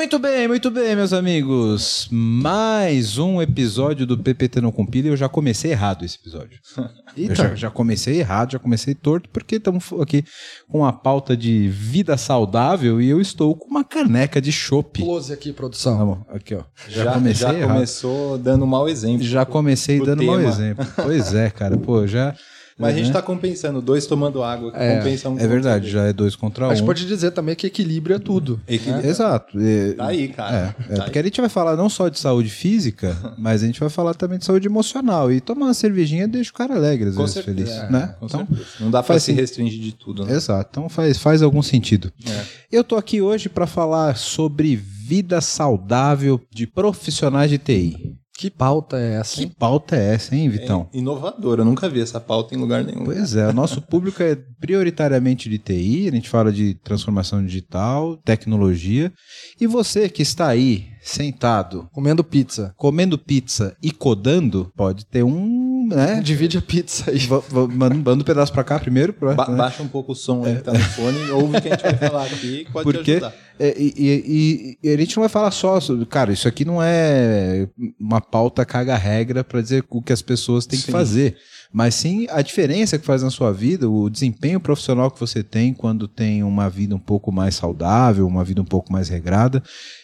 Muito bem, muito bem, meus amigos. Mais um episódio do PPT Não Compila e eu já comecei errado esse episódio. Eu já, já comecei errado, já comecei torto, porque estamos aqui com a pauta de vida saudável e eu estou com uma caneca de chopp. Close aqui, produção. Tá bom, aqui ó. Já, Já, comecei já errado. começou dando mau exemplo. Já comecei dando mau tema. exemplo. Pois é, cara, pô, já... Mas a gente né? tá compensando, dois tomando água, É, compensa um É verdade, já é dois contra um. A gente pode dizer também que equilíbrio é tudo. Equilíbrio. Exato. É, Tá aí, cara. É, é, Tá porque a gente vai falar não só de saúde física, mas a gente vai falar também de saúde emocional. E tomar uma cervejinha deixa o cara alegre, às Com vezes certeza, feliz. é, né? Com Então, certeza. Não dá pra faz se restringir de tudo, né? exato. Então faz, faz algum sentido. É. Eu tô aqui hoje para falar sobre vida saudável de profissionais de TI. Que pauta é essa, Que hein? pauta é essa, hein, Vitão? É inovador, eu nunca vi essa pauta em lugar nenhum. Pois é, o nosso público é prioritariamente de TI, a gente fala de transformação digital, tecnologia. E você que está aí, sentado, Comendo pizza. comendo pizza e codando, pode ter um, né? Divide a pizza aí. Va- Manda manda um pedaço pra cá primeiro. Pra, Ba- né? Baixa um pouco o som aí que tá no fone, ouve o que a gente vai falar aqui, que pode te Porque ajudar. é, e, e- e a gente não vai falar só sobre. Cara, isso aqui não é uma pauta caga-regra pra dizer o que as pessoas têm que Sim. fazer. Mas sim a diferença que faz na sua vida, o desempenho profissional que você tem quando tem uma vida um pouco mais saudável, uma vida um pouco mais regrada.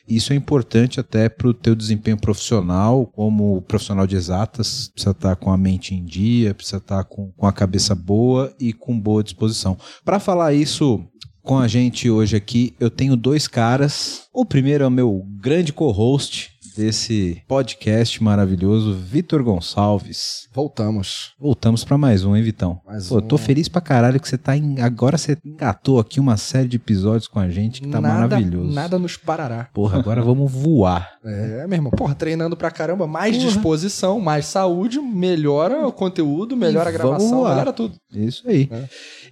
Isso é importante até para o teu desempenho profissional, como profissional de exatas, precisa estar com a mente em dia, precisa estar com, com a cabeça boa e com boa disposição. Para falar isso com a gente hoje aqui, eu tenho dois caras. O primeiro é o meu grande co-host desse podcast maravilhoso, Vitor Gonçalves. Voltamos. Voltamos para mais um, hein, Vitão? Mais Pô, um. tô feliz pra caralho que você tá em. Agora você engatou aqui uma série de episódios com a gente que tá nada, maravilhoso. Nada nos parará. Porra, agora vamos voar. É, meu irmão. Porra, treinando pra caramba. Mais Porra. disposição, mais saúde, melhora o conteúdo, melhora a E vamos gravação, melhora tudo. Isso aí. É.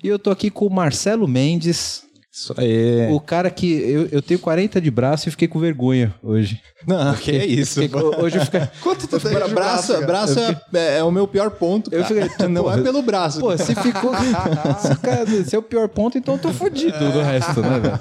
E eu tô aqui com o Marcelo Mendes, Isso aí. o cara que. Eu, eu tenho 40 de braço e fiquei com vergonha hoje. Não, que é isso. Fiquei hoje eu fiquei. Quanto tu Bra- braço braço é, é o meu pior ponto, Eu cara. fiquei- Não porra. é pelo braço. Pô, se ficou. se, cara, se é o pior ponto, então eu tô fudido do resto, né, velho?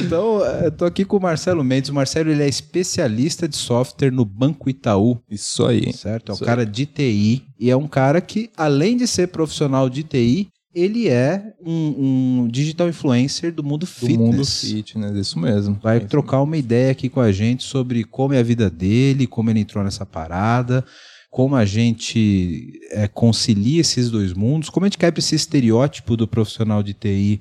Então, eu tô aqui com o Marcelo Mendes. O Marcelo ele é especialista de software no Banco Itaú. Isso aí. Certo? É um cara de TI. E é um cara que, além de ser profissional de TI, ele é um, um digital influencer do mundo Do fitness. mundo fitness, isso mesmo. Vai É isso trocar uma ideia aqui com a gente sobre como é a vida dele, como ele entrou nessa parada, como a gente é, concilia esses dois mundos, como a gente quebra esse estereótipo do profissional de TI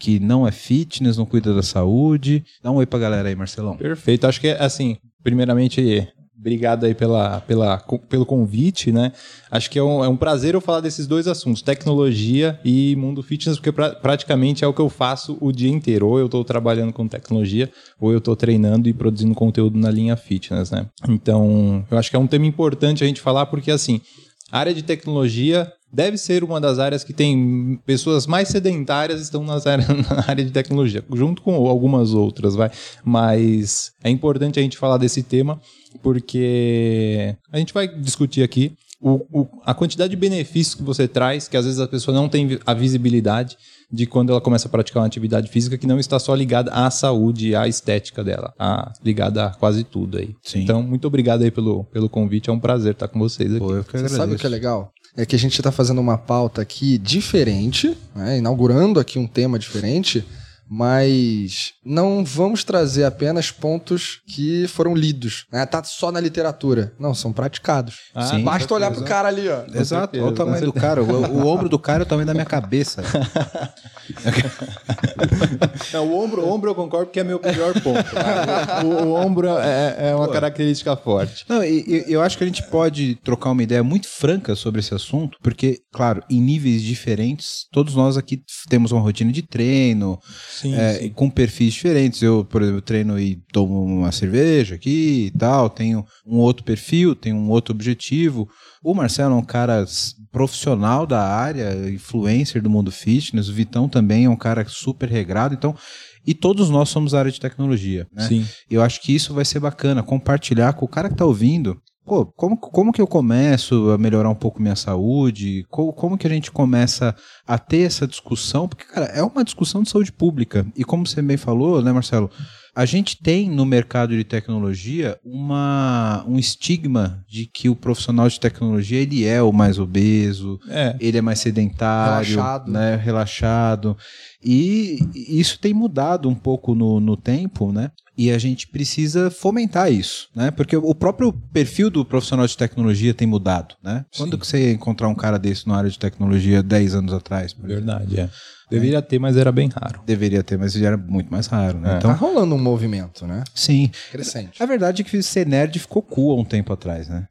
que não é fitness, não cuida da saúde. Dá um oi pra galera aí, Marcelão. Perfeito. Acho que, assim, primeiramente, obrigado aí pela, pela, pelo convite, né? Acho que é um, é um prazer eu falar desses dois assuntos, tecnologia e mundo fitness, porque pra- praticamente é o que eu faço o dia inteiro. Ou eu estou trabalhando com tecnologia, ou eu estou treinando e produzindo conteúdo na linha fitness, né? Então, eu acho que é um tema importante a gente falar, porque, assim, a área de tecnologia deve ser uma das áreas que tem pessoas mais sedentárias estão nas áreas, na área de tecnologia, junto com algumas outras, vai. Mas é importante a gente falar desse tema porque a gente vai discutir aqui o, o- a quantidade de benefícios que você traz, que às vezes a pessoa não tem a visibilidade de quando ela começa a praticar uma atividade física que não está só ligada à saúde e à estética dela, tá ligada a quase tudo aí. Sim. Então, muito obrigado aí pelo, pelo convite, é um prazer estar com vocês aqui. Pô, eu que Você sabe o que é legal? É que a gente tá fazendo uma pauta aqui diferente, né? inaugurando aqui um tema diferente, mas não vamos trazer apenas pontos que foram lidos. Né? Tá só na literatura. Não, são praticados. Ah, Sim. Basta olhar pro cara ali, ó. Exato, certeza, olha o tamanho do cara. O, o ombro do cara é o tamanho da minha cabeça. Não, o ombro, o ombro eu concordo porque é meu pior ponto. tá? O, o ombro é, é uma característica forte. Não, e, e eu acho que a gente pode trocar uma ideia muito franca sobre esse assunto, porque, claro, em níveis diferentes, todos nós aqui temos uma rotina de treino, Sim, é, com perfis diferentes. Eu, por exemplo, treino e tomo uma cerveja aqui e tal, tenho um outro perfil, tenho um outro objetivo. O Marcelo é um cara profissional da área, influencer do mundo fitness, o Vitão também é um cara super regrado, então. E todos nós somos área de tecnologia, né? Sim. Eu acho que isso vai ser bacana, compartilhar com o cara que tá ouvindo. Pô, como, como que eu começo a melhorar um pouco minha saúde? Co- Como, que a gente começa a ter essa discussão? Porque, cara, é uma discussão de saúde pública. E como você bem falou, né, Marcelo? a gente tem no mercado de tecnologia uma, um estigma de que o profissional de tecnologia ele é o mais obeso, É. ele é mais sedentário, Relaxado. né, relaxado. E isso tem mudado um pouco no, no tempo, né? E a gente precisa fomentar isso, né? Porque o próprio perfil do profissional de tecnologia tem mudado, né? Quando Sim. que você ia encontrar um cara desse na área de tecnologia 10 anos atrás? Verdade, é. Deveria ter, mas era bem raro. Deveria ter, mas já era muito mais raro, né? É. Tá Então, rolando um movimento, né? sim. Crescente. A verdade é que ser nerd ficou cool há um tempo atrás, né?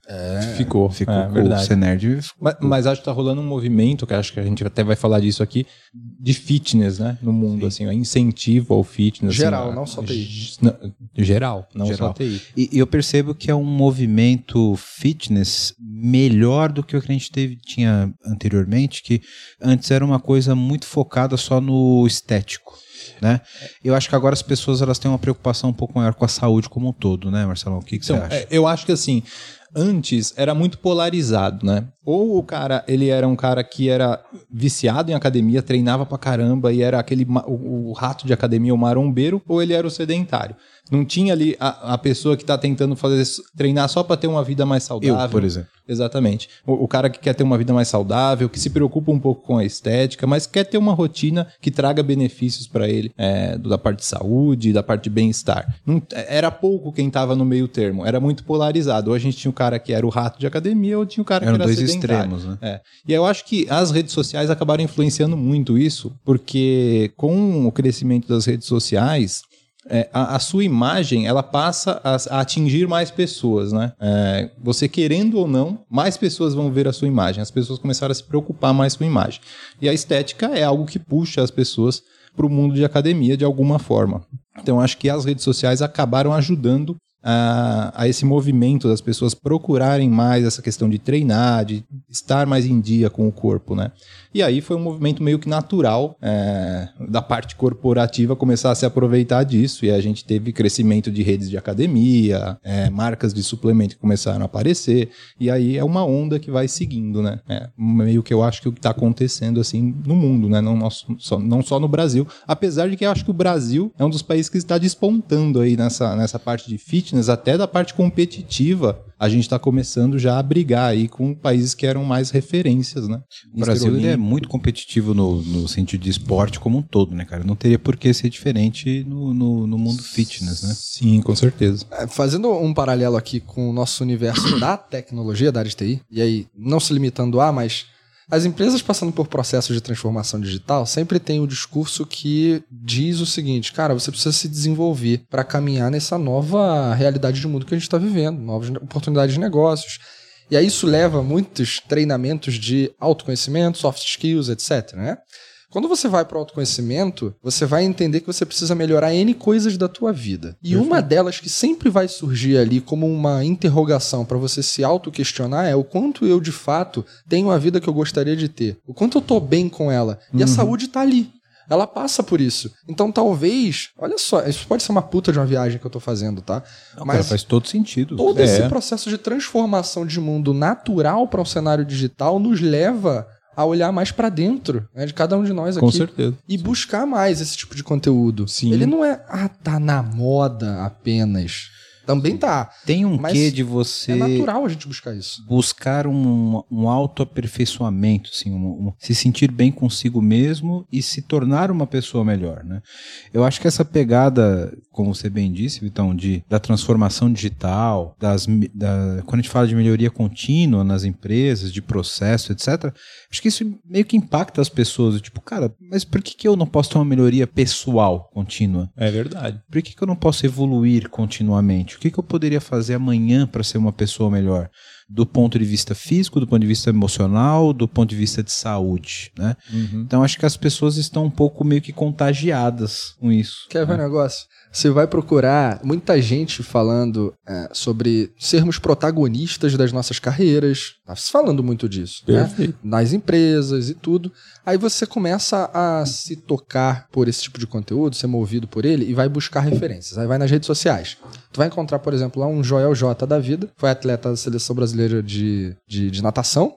Ficou. Ficou é, cool. verdade. Ser nerd ficou Mas, cool. mas acho que tá rolando um movimento, que acho que a gente até vai falar disso aqui, de fitness, né? No mundo, assim, ó, incentivo ao fitness. assim, Geral, ó, não só TI. geral, não Geral. só TI. E, e eu percebo que é um movimento fitness melhor do que o que a gente teve, tinha anteriormente, que antes era uma coisa muito focada só no estético. Né? Eu acho que agora as pessoas elas têm uma preocupação um pouco maior com a saúde como um todo, né, Marcelão? O que, que Então, você acha? é, eu acho que assim, antes era muito polarizado, né? Ou o cara, ele era um cara que era viciado em academia, treinava pra caramba e era aquele o, o rato de academia, o marombeiro, ou ele era o sedentário. Não tinha ali a, a pessoa que tá tentando fazer treinar só pra ter uma vida mais saudável. eu, por exemplo. Exatamente. O, o cara que quer ter uma vida mais saudável, que se preocupa um pouco com a estética, mas quer ter uma rotina que traga benefícios para ele, é, da parte de saúde, da parte de bem-estar. Não- Era pouco quem tava no meio termo, era muito polarizado. Ou a gente tinha o cara que era o rato de academia, ou tinha o cara Eram que era dois sedentário. extremos, né? É. E eu acho que as redes sociais acabaram influenciando muito isso, porque com o crescimento das redes sociais, é, a, a sua imagem ela passa a, a atingir mais pessoas, né? É, você querendo ou não, mais pessoas vão ver a sua imagem. As pessoas começaram a se preocupar mais com a imagem. E a estética é algo que puxa as pessoas para o mundo de academia de alguma forma. Então acho que as redes sociais acabaram ajudando a, a esse movimento das pessoas procurarem mais essa questão de treinar, de estar mais em dia com o corpo, né? E aí foi um movimento meio que natural é, da parte corporativa começar a se aproveitar disso e a gente teve crescimento de redes de academia, é, marcas de suplemento que começaram a aparecer e aí é uma onda que vai seguindo, né? É, meio que eu acho que o que está acontecendo assim no mundo, né? Não, nosso- só, não só no Brasil, apesar de que eu acho que o Brasil é um dos países que está despontando aí nessa, nessa parte de fitness, até da parte competitiva. A gente está começando já a brigar aí com países que eram mais referências, né? O Brasil ele é muito competitivo no, no sentido de esporte como um todo, né, cara? Não teria por que ser diferente no, no, no mundo fitness, né? Sim, com certeza. É, Fazendo um paralelo aqui com o nosso universo da tecnologia, da área de TI, e aí não se limitando a, mas as empresas passando por processos de transformação digital sempre tem o discurso que diz o seguinte, cara, você precisa se desenvolver para caminhar nessa nova realidade de mundo que a gente está vivendo, novas oportunidades de negócios. E aí isso leva a muitos treinamentos de autoconhecimento, soft skills, etc, né? Quando você vai para o autoconhecimento, você vai entender que você precisa melhorar N coisas da tua vida. E uma delas que sempre vai surgir ali como uma interrogação para você se auto-questionar é o quanto eu, de fato, tenho a vida que eu gostaria de ter. O quanto eu tô bem com ela. E a saúde tá ali. Ela passa por isso. Então, talvez... Olha só, isso pode ser uma puta de uma viagem que eu tô fazendo, tá? Não, cara, faz todo sentido. Todo É. esse processo de transformação de mundo natural para um cenário digital nos leva a olhar mais para dentro né, de cada um de nós Com aqui certeza. e buscar mais esse tipo de conteúdo. Sim. Ele não é, ah, tá na moda apenas. Também tá. Tem um quê de você É natural a gente buscar isso. buscar um, um autoaperfeiçoamento, assim, um- um- se sentir bem consigo mesmo e se tornar uma pessoa melhor, né? Eu acho que essa pegada, como você bem disse, Vitão, de, da transformação digital, das, da, quando a gente fala de melhoria contínua nas empresas, de processo, etc., acho que isso meio que impacta as pessoas. Tipo, cara, mas por que, que eu não posso ter uma melhoria pessoal contínua? É verdade. Por que, que eu não posso evoluir continuamente? O que, que eu poderia fazer amanhã para ser uma pessoa melhor? Do ponto de vista físico, do ponto de vista emocional, do ponto de vista de saúde, né? Uhum. Então acho que as pessoas estão um pouco meio que contagiadas com isso. Quer ver um negócio? Você vai procurar muita gente falando é, sobre sermos protagonistas das nossas carreiras. Tá se falando muito disso. Né? Nas empresas e tudo. Aí você começa a se tocar por esse tipo de conteúdo, ser movido por ele e vai buscar referências. Aí vai nas redes sociais. Tu vai encontrar, por exemplo, lá um Joel J da vida, foi atleta da seleção brasileira de, de, de natação.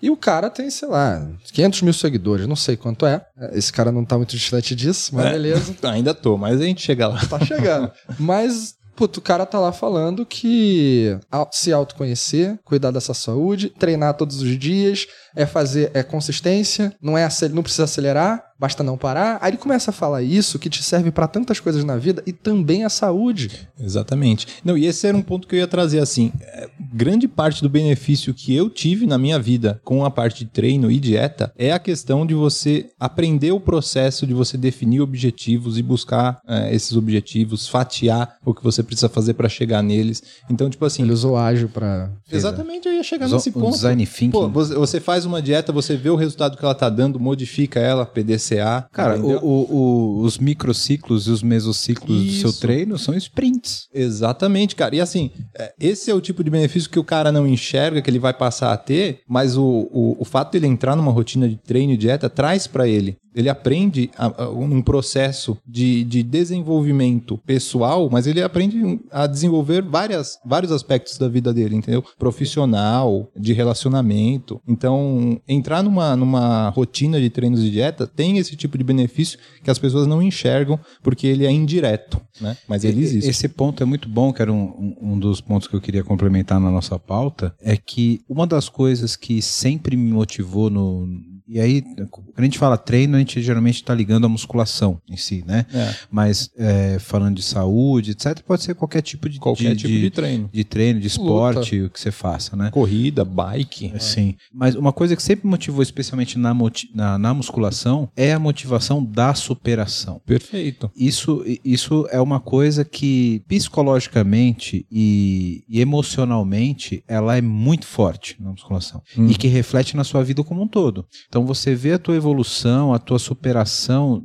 E o cara tem, sei lá, 500 mil seguidores, não sei quanto é. Esse cara não tá muito distante disso, mas É. beleza. Ainda tô, mas a gente chega lá. Tá chegando. Mas, puto, o cara tá lá falando que se autoconhecer, cuidar dessa saúde, treinar todos os dias, é fazer, é consistência, não é acel- não precisa acelerar, basta não parar. Aí ele começa a falar isso que te serve pra tantas coisas na vida e também a saúde. Exatamente. Não, e esse era um ponto que eu ia trazer assim. é, grande parte do benefício que eu tive na minha vida com a parte de treino e dieta é a questão de você aprender o processo de você definir objetivos e buscar é, esses objetivos, fatiar o que você precisa fazer para chegar neles. Então, tipo assim, Ele usou ágil pra. exatamente eu ia chegar nesse o ponto. design thinking. Pô, você você faz uma dieta, você vê o resultado que ela tá dando, modifica ela, PDCA. Cara, o- o- o- os microciclos e os mesociclos do seu Isso. treino são sprints. Exatamente, cara. E assim, é, esse é o tipo de benefício que o cara não enxerga, que ele vai passar a ter, mas o, o, o fato dele entrar numa rotina de treino e dieta traz pra ele. Ele aprende a- a- um processo de, de desenvolvimento pessoal, mas ele aprende a desenvolver várias, vários aspectos da vida dele, entendeu? Profissional, de relacionamento. Então, entrar numa, numa rotina de treinos e dieta tem esse tipo de benefício que as pessoas não enxergam porque ele é indireto, né? Mas ele existe. Esse ponto é muito bom, que era um- um dos pontos que eu queria complementar na nossa pauta, é que uma das coisas que sempre me motivou no. E aí, quando a gente fala treino, a gente geralmente está ligando à musculação em si, né? É. Mas é, falando de saúde, etc., pode ser qualquer tipo de, Qualquer de, tipo de, treino. de treino, de esporte, o que você faça, né? Corrida, bike. Sim. Mas uma coisa que sempre motivou, especialmente na, na, na musculação, é a motivação da superação. Perfeito. Isso, isso é uma coisa que psicologicamente e, e emocionalmente ela é muito forte na musculação Hum. e que reflete na sua vida como um todo. Então você vê a tua evolução, a tua superação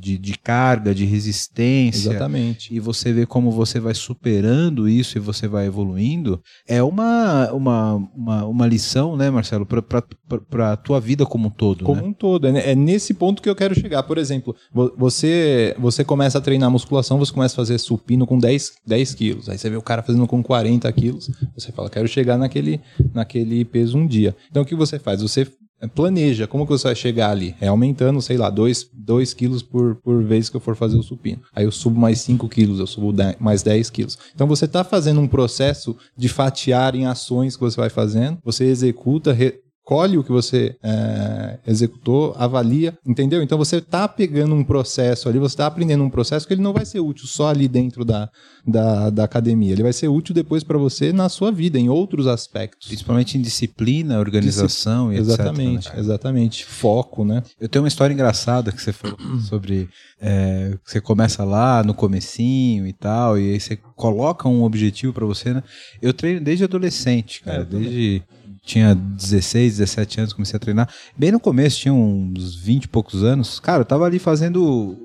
de, de carga, de resistência, Exatamente. e você vê como você vai superando isso e você vai evoluindo, é uma, uma, uma, uma lição, né, Marcelo, para a tua vida como um todo. Como né? um todo. É é nesse ponto que eu quero chegar. Por exemplo, vo- você, você começa a treinar musculação, você começa a fazer supino com 10, 10 quilos. Aí você vê o cara fazendo com 40 quilos. Você fala, quero chegar naquele, naquele peso um dia. Então o que você faz? Você planeja como que você vai chegar ali. É aumentando, sei lá, 2 quilos por, por vez que eu for fazer o supino. Aí eu subo mais 5 quilos, eu subo 10 mais 10 quilos. Então você está fazendo um processo de fatiar em ações que você vai fazendo, você executa, re- colhe o que você é, executou, avalia, entendeu? Então você está pegando um processo ali, você está aprendendo um processo que ele não vai ser útil só ali dentro da, da, da academia, ele vai ser útil depois para você na sua vida, em outros aspectos. Principalmente em disciplina, organização e etc. Exatamente, né, exatamente. Foco, né? Eu tenho uma história engraçada que você falou sobre é, você começa lá no comecinho e tal, e aí você coloca um objetivo pra você, né? Eu treino desde adolescente, cara, É, eu também. Tinha 16, 17 anos, comecei a treinar. Bem no começo, tinha uns 20 e poucos anos. Cara, eu tava ali fazendo.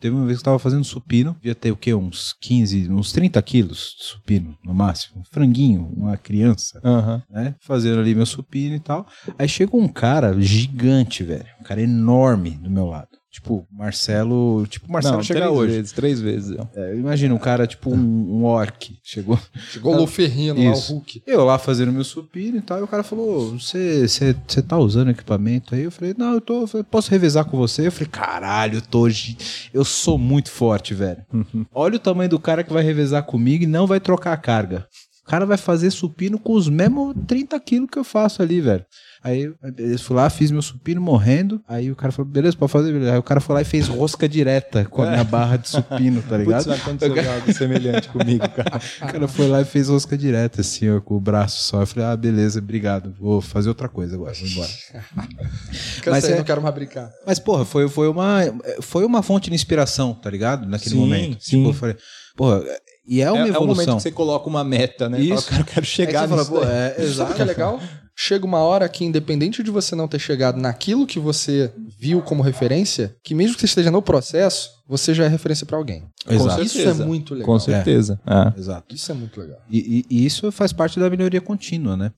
Teve uma vez que eu tava fazendo supino, devia ter o quê? Uns 15, uns 30 quilos de supino, no máximo. Um franguinho, uma criança Aham. né? Fazendo ali meu supino e tal. Aí chegou um cara gigante, velho. Um cara enorme do meu lado. Tipo, Marcelo. Tipo, Marcelo Não, chega três hoje. vezes, três vezes. ó. É, imagina um cara, tipo, um, um orc. Chegou. Chegou o Luferrino lá, o. Hulk. Eu lá fazendo meu supino e tal. E o cara falou: Você você- você tá usando equipamento aí? Eu falei: Não, eu tô. eu falei, Posso revezar com você? Eu falei: Caralho, eu tô. Eu sou muito forte, velho. Olha o tamanho do cara que vai revezar comigo e não vai trocar a carga. O cara vai fazer supino com os mesmos 30 quilos que eu faço ali, velho. Aí eu fui lá, fiz meu supino morrendo. Aí o cara falou, beleza, pode fazer. beleza. Aí o cara foi lá e fez rosca direta com a minha barra de supino, tá ligado? Putz, aconteceu algo semelhante comigo, cara. O cara foi lá e fez rosca direta, assim, ó, com o braço só. Eu falei, ah, beleza, obrigado. Vou fazer outra coisa agora, vou embora. Cansei, Mas é- não quero mais brincar. Mas, porra, foi, foi, uma, foi uma fonte de inspiração, tá ligado? Naquele Sim, momento. sim. Tipo, eu falei, porra, e é uma é, é o momento evolução. que você coloca uma meta, né? Fala, Isso. cara, eu quero chegar você fala, nisso é, Sabe exato. o que é legal? Chega uma hora que, independente de você não ter chegado naquilo que você viu como referência, que mesmo que você esteja no processo, você já é referência pra alguém. Exato. Isso é muito legal. Com certeza. É. Exato. Isso é muito legal. E, e- e isso faz parte da melhoria contínua, né?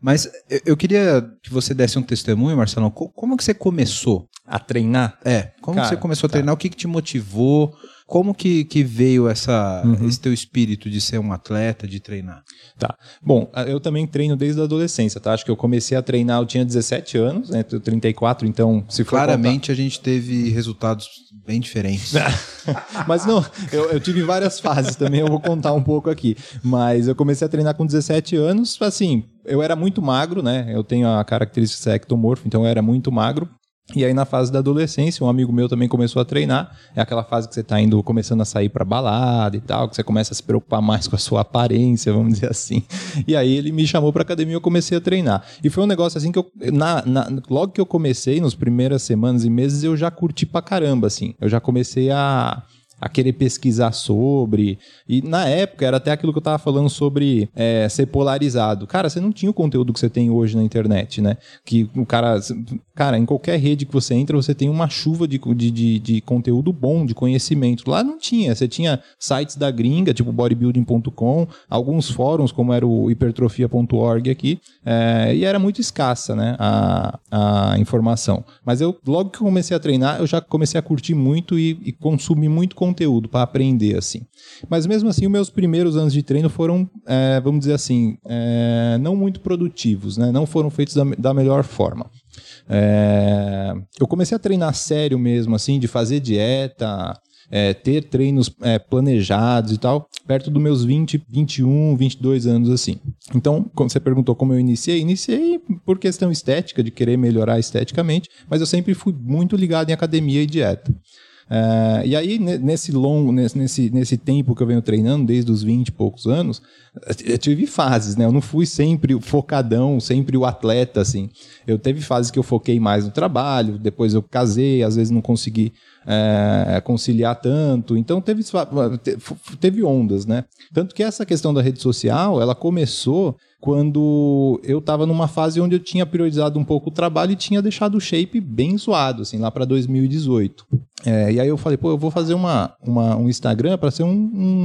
Mas eu, eu queria que você desse um testemunho, Marcelão. Co- Como que você começou? A treinar? É, como Cara, que você começou a tá. treinar? O que, que te motivou? Como que, que veio essa, Uhum. esse teu espírito de ser um atleta, de treinar? Tá. Bom, eu também treino desde a adolescência, tá? Acho que eu comecei a treinar, eu tinha 17 anos, né? Tenho 34, então se Claramente a gente teve resultados bem diferentes. contar- Mas não, eu, eu tive várias fases também, eu vou contar um pouco aqui. Mas eu comecei a treinar com 17 anos, assim, eu era muito magro, né? Eu tenho a característica de ser ectomorfo, então eu era muito magro. E aí na fase da adolescência, um amigo meu também começou a treinar. É aquela fase que você tá indo começando a sair pra balada e tal, que você começa a se preocupar mais com a sua aparência, vamos dizer assim. E aí ele me chamou pra academia e eu comecei a treinar. E foi um negócio assim que eu na, na- logo que eu comecei, nas primeiras semanas e meses, eu já curti pra caramba assim. Eu já comecei a a querer pesquisar sobre. E na época era até aquilo que eu tava falando sobre é, ser polarizado. Cara, você não tinha o conteúdo que você tem hoje na internet, né? Que o cara. Cara, em qualquer rede que você entra, você tem uma chuva de, de, de, de conteúdo bom, de conhecimento. Lá não tinha. Você tinha sites da gringa, tipo bodybuilding.com, alguns fóruns, como era o hipertrofia.org aqui, é, e era muito escassa, né? A, a informação. Mas eu, logo que eu comecei a treinar, eu já comecei a curtir muito e, e consumir muito conteúdo para aprender, assim. Mas mesmo assim, os meus primeiros anos de treino foram, é, vamos dizer assim, é, não muito produtivos, né? Não foram feitos da, da melhor forma. É, eu comecei a treinar sério mesmo, assim, de fazer dieta, é, ter treinos é, planejados e tal, perto dos meus 20, 21, 22 anos, assim. Então, quando você perguntou como eu iniciei, iniciei por questão estética, de querer melhorar esteticamente, mas eu sempre fui muito ligado em academia e dieta. É, e aí, ne- nesse longo, nesse, nesse, nesse tempo que eu venho treinando, desde os 20 e poucos anos, eu tive fases, né? Eu não fui sempre o focadão, sempre o atleta, assim. Eu teve fases que eu foquei mais no trabalho, depois eu casei, às vezes não consegui é, conciliar tanto. Então teve, teve ondas, né? Tanto que essa questão da rede social, ela começou quando eu estava numa fase onde eu tinha priorizado um pouco o trabalho e tinha deixado o shape bem zoado, assim, lá para 2018. É, e aí eu falei, pô, eu vou fazer uma, uma- um Instagram para ser um,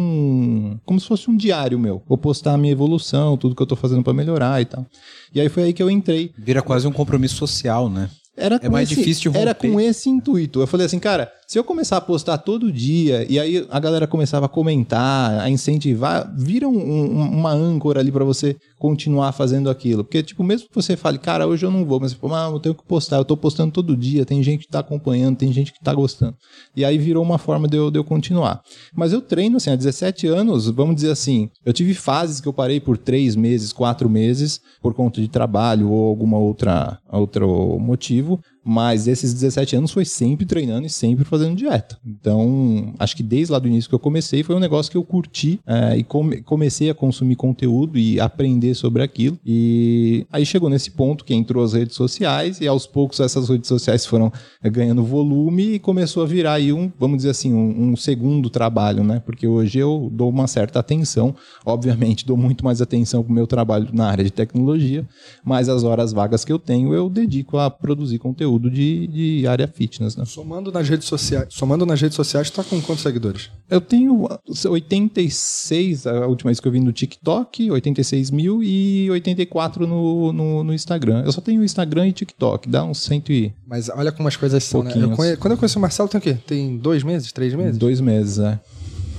um- como se fosse um diário meu. Vou postar a minha evolução, tudo que eu tô fazendo para melhorar e tal. E aí foi aí que eu entrei. Vira quase um compromisso social, né? Era É mais esse- difícil de Era romper. com esse intuito. Eu falei assim, cara, se eu começar a postar todo dia e aí a galera começava a comentar, a incentivar, vira um- um- uma âncora ali pra você continuar fazendo aquilo. Porque, tipo, mesmo que você fale, cara, hoje eu não vou, mas você fala, ah, eu tenho que postar, eu tô postando todo dia, tem gente que tá acompanhando, tem gente que tá gostando. E aí virou uma forma de eu, de eu continuar. Mas eu treino, assim, há 17 anos, vamos dizer assim, eu tive fases que eu parei por 3 meses, 4 meses, por conta de trabalho ou alguma outra outro motivo, mas esses 17 anos foi sempre treinando e sempre fazendo dieta. Então, acho que desde lá do início que eu comecei, foi um negócio que eu curti eh, e come- comecei a consumir conteúdo e aprender sobre aquilo. E aí chegou nesse ponto que entrou as redes sociais e aos poucos essas redes sociais foram eh, ganhando volume e começou a virar aí um, vamos dizer assim, um, um segundo trabalho, né? Porque hoje eu dou uma certa atenção, obviamente dou muito mais atenção pro meu trabalho na área de tecnologia, mas as horas vagas que eu tenho eu dedico a produzir conteúdo de, de área fitness, né? Somando nas redes sociais, somando nas redes sociais, tá com quantos seguidores? Eu tenho uh, 86, a última vez que eu vi no TikTok, 86 mil e 84 no, no, no Instagram. Eu só tenho Instagram e TikTok, dá uns 100 e Mas olha como as coisas são, né? Eu conhe- Quando eu conheci o Marcelo, tem o quê? Tem dois meses, três meses? dois meses, né?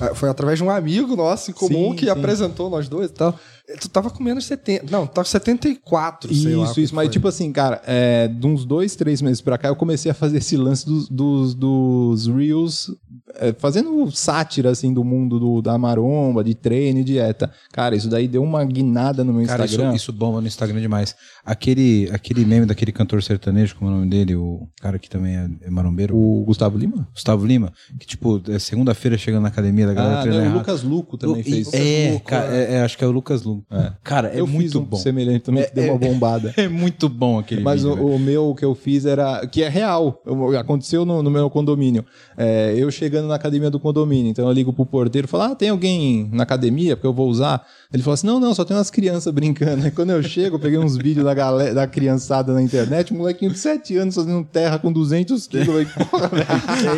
Ah, Foi através de um amigo nosso em comum Sim, que sim. apresentou nós dois e tal. Tu tava com menos 70. Não, tava com 74, sei lá. Isso, isso. Mas, foi. tipo assim, cara, é, de uns dois, três meses pra cá, eu comecei a fazer esse lance dos, dos, dos Reels, é, fazendo sátira, assim, do mundo do, da maromba, de treino e dieta. Cara, isso daí deu uma guinada no meu Cara, isso, Instagram. isso bomba no Instagram demais. Aquele, aquele meme daquele cantor sertanejo, como é o nome dele, o cara que também é, é marombeiro, O Gustavo Lima? Gustavo Lima, que tipo, é segunda-feira chegando na academia da galera Ah, não, o. Lucas Luco também fez. É, Luco, cara, é, é, acho que é o Lucas Luco. Cara, é eu muito um bom. semelhante também, que deu uma bombada. É muito bom aquele Mas vídeo, o, o meu que eu fiz era. que é real. eu- aconteceu no, no meu condomínio. É, eu chegando na academia do condomínio. Então eu ligo pro porteiro e falo: Ah, tem alguém na academia? Porque eu vou usar. Ele falou assim: Não, não, só tem umas crianças brincando. Aí quando eu chego, eu peguei uns vídeos da, galera, da criançada na internet, um molequinho de 7 anos fazendo terra com 200 quilos. Eu falei, Porra, velho.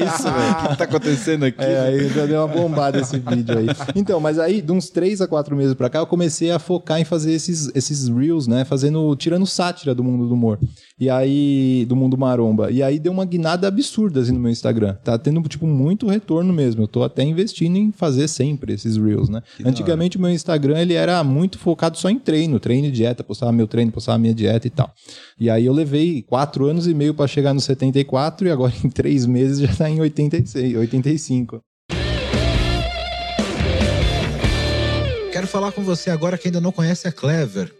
É isso, velho. O que tá acontecendo aqui? É, aí já deu uma bombada esse vídeo aí. Então, mas aí, de uns 3 a 4 meses pra cá, eu comecei a focar em fazer esses, esses reels, né? Fazendo, tirando sátira do mundo do humor. E aí, do mundo maromba. E aí deu uma guinada absurda assim no meu Instagram. Tá tendo, tipo, muito retorno mesmo. Eu tô até investindo em fazer sempre esses Reels, né? Antigamente o meu Instagram ele era muito focado só em treino, treino e dieta, postava meu treino, postava minha dieta e tal. E aí eu levei quatro anos e meio para chegar no 74 e agora em três meses já tá em 86, 85. Quero falar com você agora que ainda não conhece a Clever.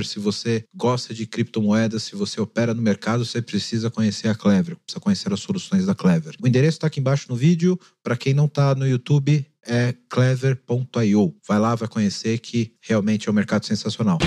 Clever, se você gosta de criptomoedas, se você opera no mercado, você precisa conhecer a Clever, precisa conhecer as soluções da Clever. O endereço está aqui embaixo no vídeo. Para quem não está no YouTube, é clever.io. Vai lá, vai conhecer que realmente é um mercado sensacional.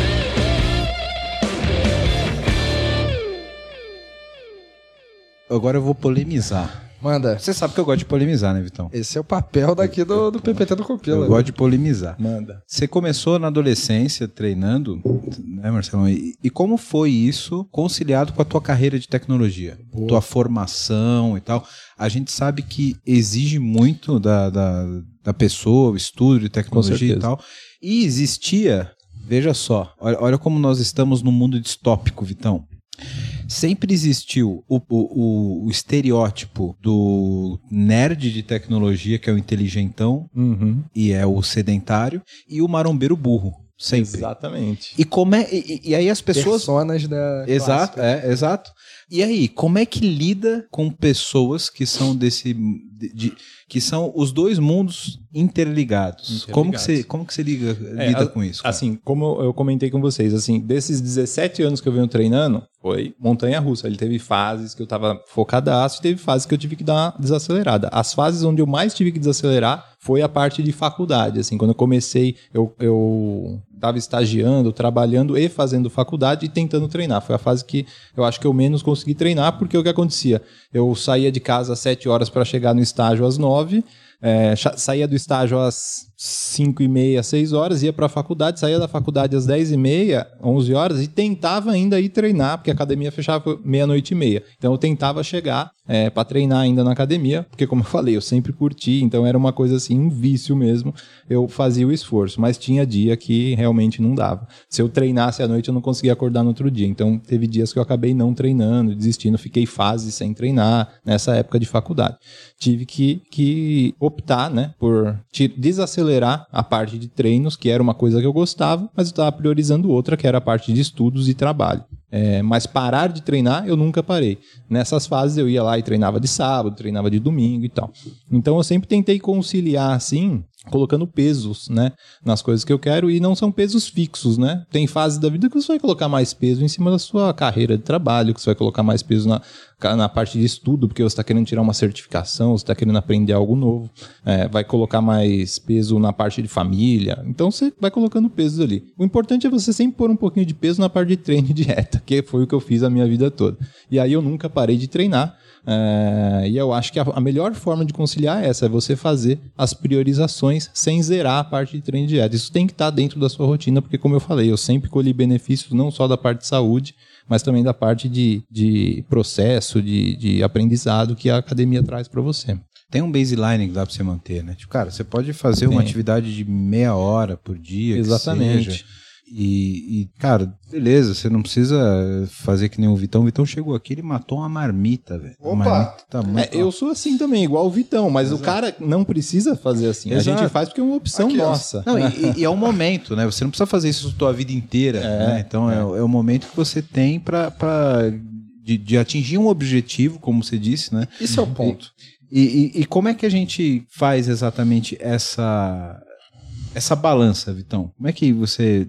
Agora eu vou polemizar. Manda. Você sabe que eu gosto de polemizar, né, Vitão? Esse é o papel daqui do, do PPT do Copila. Eu né? gosto de polemizar. Manda. Você começou na adolescência treinando, né, Marcelo? E, e como foi isso conciliado com a tua carreira de tecnologia? Boa. Tua formação e tal. A gente sabe que exige muito da, da, da pessoa, o estudo de tecnologia e tal. E existia, veja só, olha, olha como nós estamos num mundo distópico, Vitão. Sempre existiu o, o, o- estereótipo do nerd de tecnologia, que é o inteligentão, Uhum. e é o sedentário, e o marombeiro burro. Sempre. Exatamente. E como é. E, e aí as pessoas. Personas da. Exato, clássica. é, exato. E aí, como é que lida com pessoas que são desse. De- que são os dois mundos interligados? Como que Interligados. você, como que você liga, É, lida a- com isso? cara? Assim, como eu comentei com vocês, assim, desses 17 anos que eu venho treinando, foi montanha russa. Ele teve fases que eu tava focadaço e teve fases que eu tive que dar uma desacelerada. As fases onde eu mais tive que desacelerar foi a parte de faculdade. Assim, quando eu comecei, eu, eu tava estagiando, trabalhando e fazendo faculdade e tentando treinar. Foi a fase que eu acho que eu menos consegui treinar, porque o que acontecia? Eu saía de casa às 7 horas para chegar no estágio às 9 é, saía do estágio às 5 e meia, 6 horas, ia para a faculdade, saía da faculdade às 10 e meia, 11 horas e tentava ainda ir treinar, porque a academia fechava meia-noite e meia. Então eu tentava chegar é, para treinar ainda na academia, porque como eu falei, eu sempre curti, então era uma coisa assim, um vício mesmo, eu fazia o esforço, mas tinha dia que realmente não dava. Se eu treinasse à noite, eu não conseguia acordar no outro dia. Então teve dias que eu acabei não treinando, desistindo, fiquei fases sem treinar nessa época de faculdade. Tive que, que optar, né, por ti- desacelerar a parte de treinos, que era uma coisa que eu gostava, mas eu estava priorizando outra, que era a parte de estudos e trabalho. É, mas parar de treinar, eu nunca parei. Nessas fases eu ia lá e treinava de sábado, treinava de domingo e tal. Então eu sempre tentei conciliar assim, colocando pesos, né, nas coisas que eu quero e não são pesos fixos, né? Tem fases da vida que você vai colocar mais peso em cima da sua carreira de trabalho, que você vai colocar mais peso na, na parte de estudo, porque você está querendo tirar uma certificação, você está querendo aprender algo novo, É, vai colocar mais peso na parte de família, então você vai colocando pesos ali. O importante é você sempre pôr um pouquinho de peso na parte de treino e dieta, que foi o que eu fiz a minha vida toda. E aí eu nunca parei de treinar, é, e eu acho que a, a melhor forma de conciliar é essa, é você fazer as priorizações sem zerar a parte de treino e dieta. Isso tem que estar dentro da sua rotina, porque como eu falei, eu sempre colhi benefícios não só da parte de saúde, mas também da parte de, de processo, de, de aprendizado que a academia traz para você. Tem um baseline que dá pra você manter, né? Tipo, cara, você pode fazer uma atividade de meia hora por dia. Exatamente. E, e, cara, beleza, você não precisa fazer que nem o Vitão. O Vitão chegou aqui, ele matou uma marmita, velho. Opa! marmita tá É, muito eu sou assim também, igual o Vitão, mas o cara não precisa fazer assim. A Exato. gente faz porque é uma opção Aqui, nossa. Não, e, e é um momento, né? Você não precisa fazer isso a tua vida inteira. né? Então é. é o momento que você tem pra, pra de, de atingir um objetivo, como você disse, né? Isso é o ponto. E, e- e como é que a gente faz exatamente essa essa balança, Vitão? Como é que você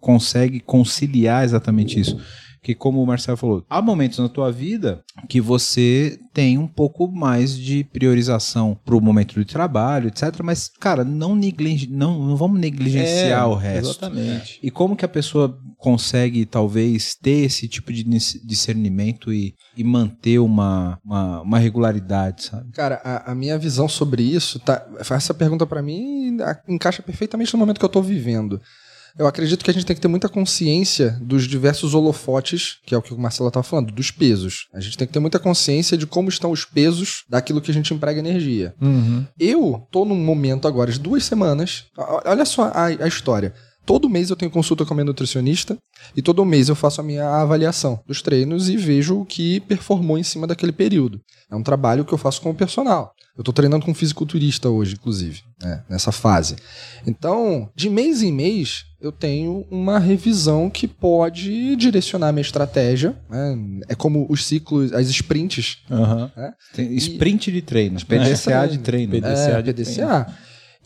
consegue conciliar exatamente isso? que como o Marcelo falou, há momentos na tua vida que você tem um pouco mais de priorização pro momento do trabalho, etc. Mas, cara, não, negligen não, não vamos negligenciar É, o resto. Exatamente. E como que a pessoa consegue, talvez, ter esse tipo de dis- discernimento e, e manter uma, uma, uma regularidade, sabe? Cara, a, a minha visão sobre isso, tá, essa pergunta pra mim encaixa perfeitamente no momento que eu tô vivendo. Eu acredito que a gente tem que ter muita consciência dos diversos holofotes, que é o que o Marcelo estava falando, dos pesos. A gente tem que ter muita consciência de como estão os pesos daquilo que a gente emprega energia. Uhum. Eu tô num momento agora de duas semanas. Olha só a, a história. Todo mês eu tenho consulta com a minha nutricionista e todo mês eu faço a minha avaliação dos treinos e vejo o que performou em cima daquele período. É um trabalho que eu faço com o personal. Eu tô treinando com um fisiculturista hoje, inclusive, né, nessa fase. Então, de mês em mês, eu tenho uma revisão que pode direcionar a minha estratégia. né? É como os ciclos, as sprints Aham. Tem sprint de treino, PDCA de treino. PD. PDCA é, de PDCA.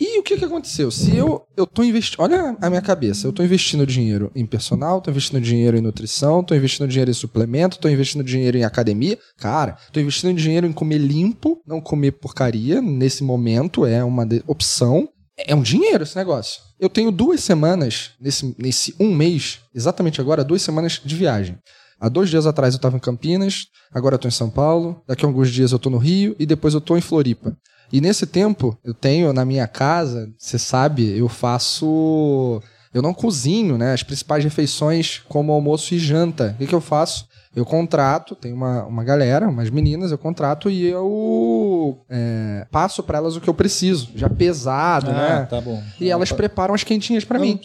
E o que que aconteceu? Se eu, eu tô investindo. Olha a minha cabeça. Eu tô investindo dinheiro em personal, tô investindo dinheiro em nutrição, tô investindo dinheiro em suplemento, tô investindo dinheiro em academia. Cara, tô investindo dinheiro em comer limpo, não comer porcaria. Nesse momento é uma opção. É um dinheiro esse negócio. Eu tenho duas semanas, nesse, nesse um mês, exatamente agora, duas semanas de viagem. Há dois dias atrás eu estava em Campinas, agora eu tô em São Paulo, daqui a alguns dias eu tô no Rio e depois eu tô em Floripa. E nesse tempo, eu tenho na minha casa, você sabe, eu faço. Eu não cozinho, né? As principais refeições, como almoço e janta. O que, que eu faço? Eu contrato, tem uma, uma galera, umas meninas, eu contrato e eu é, passo para elas o que eu preciso, já pesado, Ah, né? tá bom. E elas preparam as quentinhas para mim.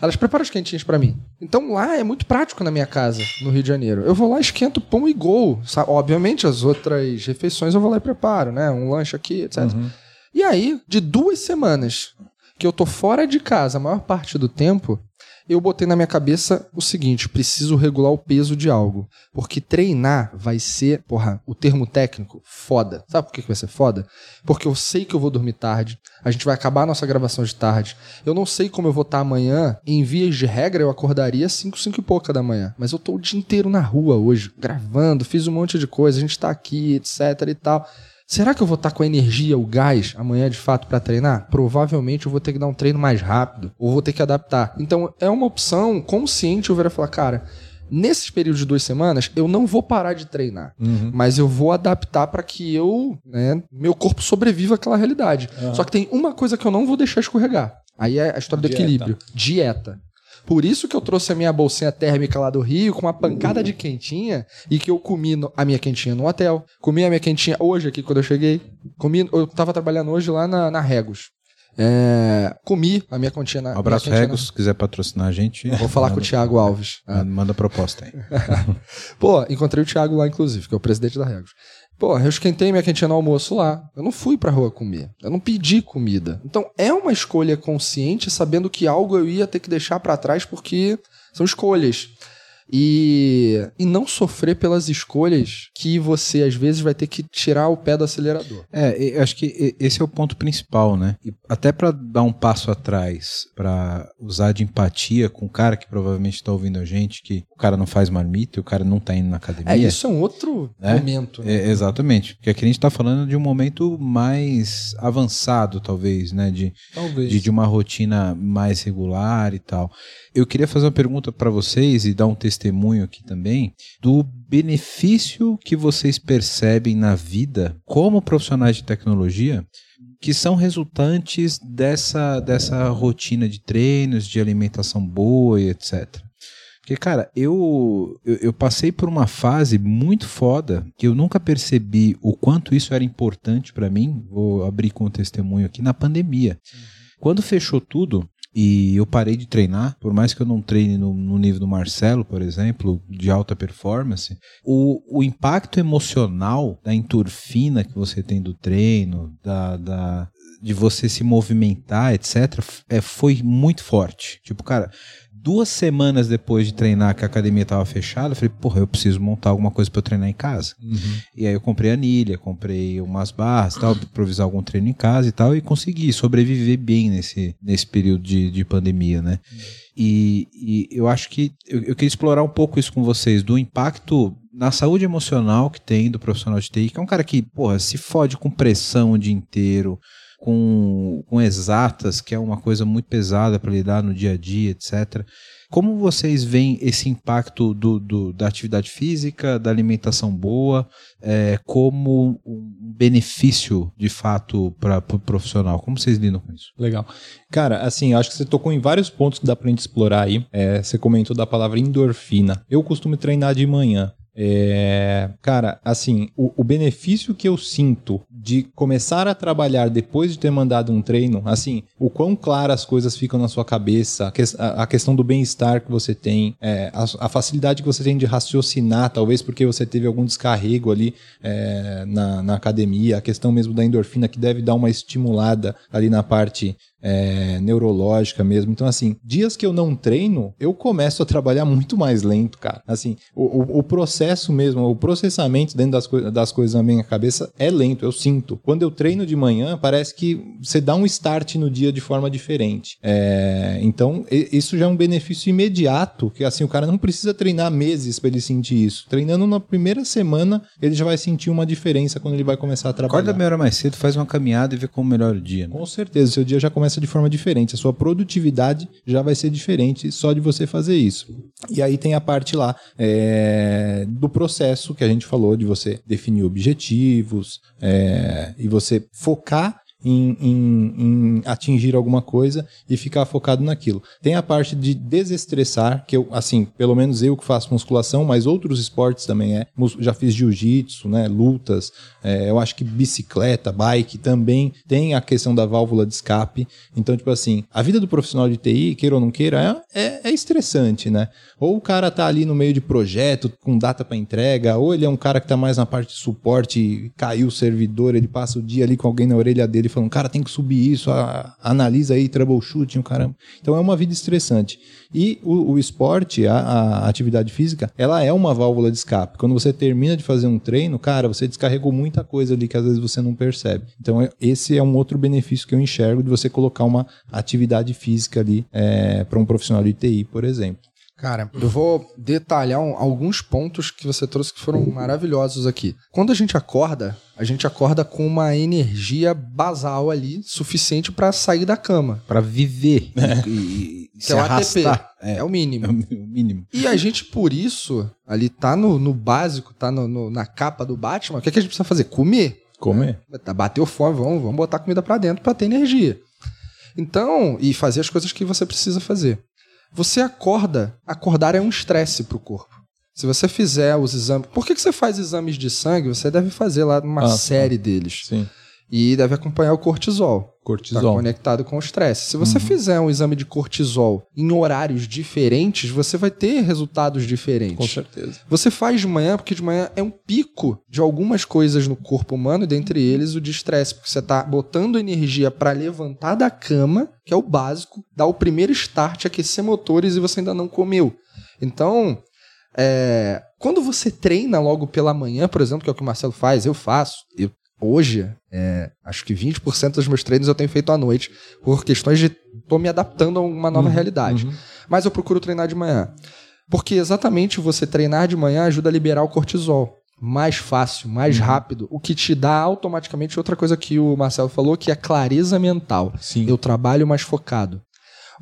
Elas preparam as quentinhas pra mim. Então lá é muito prático na minha casa, no Rio de Janeiro. Eu vou lá, esquento pão e gol. Sa- Obviamente, as outras refeições eu vou lá e preparo, né? Um lanche aqui, etc. Uhum. E aí, de duas semanas que eu tô fora de casa a maior parte do tempo, eu botei na minha cabeça o seguinte: preciso regular o peso de algo. Porque treinar vai ser, porra, o termo técnico, foda. Sabe por que vai ser foda? Porque eu sei que eu vou dormir tarde, a gente vai acabar a nossa gravação de tarde. Eu não sei como eu vou estar amanhã. Em vias de regra, eu acordaria 5, 5 e pouca da manhã. Mas eu tô o dia inteiro na rua hoje, gravando, fiz um monte de coisa, a gente tá aqui, etc e tal. Será que eu vou estar com a energia, o gás amanhã de fato para treinar? Provavelmente eu vou ter que dar um treino mais rápido ou vou ter que adaptar. Então é uma opção consciente eu virar e falar, cara, nesses períodos de duas semanas eu não vou parar de treinar, Uhum. mas eu vou adaptar para que eu, né, meu corpo sobreviva àquela realidade. Só que tem uma coisa que eu não vou deixar escorregar. Aí é a história do Dieta. equilíbrio, dieta. Por isso que eu trouxe a minha bolsinha térmica lá do Rio com uma pancada de quentinha e que eu comi no- a minha quentinha no hotel. Comi a minha quentinha hoje aqui quando eu cheguei. Comi, eu tava trabalhando hoje lá na, na Regos. É, comi a minha quentinha na Um abraço, Regos, se quiser patrocinar a gente. Vou falar com o manda- Thiago Alves. Manda, manda proposta aí. Pô, encontrei o Thiago lá, inclusive, que é o presidente da Regos. Pô, eu esquentei minha quentinha no almoço lá. Eu não fui pra rua comer. Eu não pedi comida. Então é uma escolha consciente, sabendo que algo eu ia ter que deixar pra trás porque são escolhas. E, e não sofrer pelas escolhas que você às vezes vai ter que tirar o pé do acelerador. É, eu acho que esse é o ponto principal, né? E até pra dar um passo atrás, pra usar de empatia com o cara que provavelmente tá ouvindo a gente, que o cara não faz marmita e o cara não tá indo na academia. É, isso é um outro É? momento. né? É, exatamente. Porque aqui a gente tá falando de um momento mais avançado, talvez, né? De, Talvez. de, de uma rotina mais regular e tal. Eu queria fazer uma pergunta para vocês e dar um testemunho aqui também do benefício que vocês percebem na vida como profissionais de tecnologia que são resultantes dessa, dessa rotina de treinos, de alimentação boa e etc. Porque, cara, eu, eu, eu passei por uma fase muito foda que eu nunca percebi o quanto isso era importante para mim. Vou abrir com o testemunho aqui na pandemia. Quando fechou tudo e eu parei de treinar, por mais que eu não treine no, no nível do Marcelo, por exemplo, de alta performance, o, o impacto emocional da endorfina que você tem do treino, da, da, de você se movimentar, etc., é, foi muito forte. Tipo, cara, duas semanas depois de treinar, que a academia estava fechada, eu falei, porra, eu preciso montar alguma coisa para eu treinar em casa. Uhum. E aí eu comprei anilha, comprei umas barras, tal, improvisar algum treino em casa e tal, e consegui sobreviver bem nesse, nesse período de, de pandemia, né? E, e eu acho que eu, eu queria explorar um pouco isso com vocês, do impacto na saúde emocional que tem do profissional de TI, que é um cara que, porra, se fode com pressão o dia inteiro, com, com exatas, que é uma coisa muito pesada para lidar no dia a dia, etc. Como vocês veem esse impacto do, do da atividade física, da alimentação boa, é, como um benefício de fato para o pro profissional? Como vocês lidam com isso? Legal. Cara, assim, acho que você tocou em vários pontos que dá pra gente explorar aí. É, você comentou da palavra endorfina. Eu costumo treinar de manhã. É, cara, assim, o, o, benefício que eu sinto de começar a trabalhar depois de ter mandado um treino, assim, o quão claras as coisas ficam na sua cabeça, a, que, a, a questão do bem-estar que você tem, é, a, a, facilidade que você tem de raciocinar, talvez porque você teve algum descarrego ali é, na, na academia, a questão mesmo da endorfina que deve dar uma estimulada ali na parte é, neurológica mesmo. Então, assim, dias que eu não treino, eu começo a trabalhar muito mais lento, cara. Assim, o, o, o processo mesmo, o processamento dentro das, co das coisas na minha cabeça é lento, eu sinto. Quando eu treino de manhã, parece que você dá um start no dia de forma diferente. É, então, isso já é um benefício imediato, que assim, o cara não precisa treinar meses para ele sentir isso. Treinando na primeira semana, ele já vai sentir uma diferença quando ele vai começar a trabalhar. Acorda meia hora mais cedo, faz uma caminhada e vê como melhora o dia. Né? Com certeza, seu dia já começa começa de forma diferente. A sua produtividade já vai ser diferente só de você fazer isso. E aí tem a parte lá é, do processo que a gente falou, de você definir objetivos é, e você focar em, em, em, atingir alguma coisa e ficar focado naquilo. Tem a parte de desestressar, que eu, assim, pelo menos eu que faço musculação, mas outros esportes também é. Já fiz jiu-jitsu, né, lutas, é, eu acho que bicicleta, bike também tem a questão da válvula de escape. Então, tipo assim, a vida do profissional de TI, queira ou não queira, é, é, é estressante, né? Ou o cara tá ali no meio de projeto, com data para entrega, ou ele é um cara que tá mais na parte de suporte, caiu o servidor, ele passa o dia ali com alguém na orelha dele falando, cara, tem que subir isso, a, analisa aí, troubleshooting, caramba. Então é uma vida estressante. E o, o esporte, a, a, atividade física, ela é uma válvula de escape. Quando você termina de fazer um treino, cara, você descarregou muita coisa ali que às vezes você não percebe. Então é, esse é um outro benefício que eu enxergo de você colocar uma atividade física ali é, para um profissional de TI, por exemplo. Cara, eu vou detalhar um, alguns pontos que você trouxe que foram maravilhosos aqui. Quando a gente acorda, a gente acorda com uma energia basal ali, suficiente para sair da cama. para viver é. e, e, é o ATP. É, é, o mínimo. É o mínimo. E a gente, por isso, ali tá no, no básico, tá no, no, na capa do Batman, o que, é que a gente precisa fazer? Comer. Comer. É, bateu fome, vamos, vamos botar comida para dentro para ter energia. Então, e fazer as coisas que você precisa fazer. Você acorda. Acordar é um estresse para o corpo. Se você fizer os exames. Por que, que você faz exames de sangue? Você deve fazer lá uma ah, série deles. Sim. E deve acompanhar o cortisol. Cortisol. Tá conectado com o estresse. Se você uhum. fizer um exame de cortisol em horários diferentes, você vai ter resultados diferentes. Com certeza. Você faz de manhã, porque de manhã é um pico de algumas coisas no corpo humano, e dentre eles o de estresse, porque você está botando energia para levantar da cama, que é o básico, dar o primeiro start, aquecer motores e você ainda não comeu. Então, é, quando você treina logo pela manhã, por exemplo, que é o que o Marcelo faz, eu faço, eu hoje, é, acho que 20% dos meus treinos eu tenho feito à noite, por questões de tô me adaptando a uma nova uhum, realidade. Uhum. Mas eu procuro treinar de manhã. Porque exatamente você treinar de manhã ajuda a liberar o cortisol. Mais fácil, mais uhum. rápido, o que te dá automaticamente outra coisa que o Marcelo falou, que é clareza mental. Sim. Eu trabalho mais focado.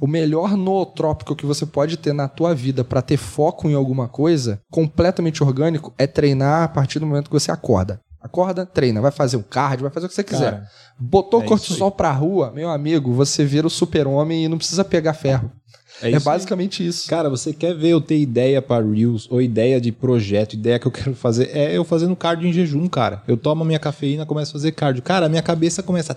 O melhor nootrópico que você pode ter na tua vida para ter foco em alguma coisa, completamente orgânico, é treinar a partir do momento que você acorda. Acorda, treina, vai fazer um cardio, vai fazer o que você quiser. Cara, Botou é cortisol pra rua, meu amigo, você vira o super-homem e não precisa pegar ferro. É, é basicamente aí. isso. Cara, você quer ver eu ter ideia para Reels ou ideia de projeto, ideia que eu quero fazer? É eu fazendo cardio em jejum, cara. Eu tomo a minha cafeína, começo a fazer cardio. Cara, a minha cabeça começa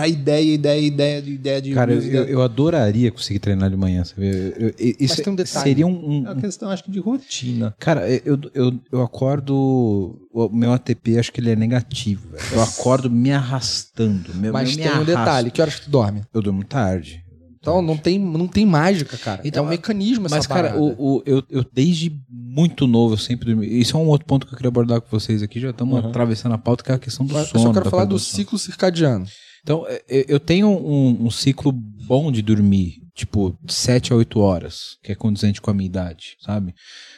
a ideia, ideia, ideia, de ideia de. Cara, eu, eu, adoraria conseguir treinar de manhã, sabe? Eu, eu, isso Mas tem um detalhe. Seria um, um, É uma questão, acho que, de rotina. Cara, eu, eu, eu acordo. O meu ATP, acho que ele é negativo. Eu acordo me arrastando. Meu, Mas tem um detalhe: que horas que tu dorme? Eu durmo tarde Então não tem, não tem mágica, cara. Então, é um mecanismo essa Mas, cara, o, o- eu, eu desde muito novo eu sempre dormi. Isso é um outro ponto que eu queria abordar com vocês aqui. Já estamos Uhum. atravessando a pauta, que é a questão do Eu sono. só quero falar do ciclo circadiano. Então, é, é, eu tenho um, um ciclo bom de dormir, tipo, 7 a 8 horas, que é condizente com a minha idade, sabe?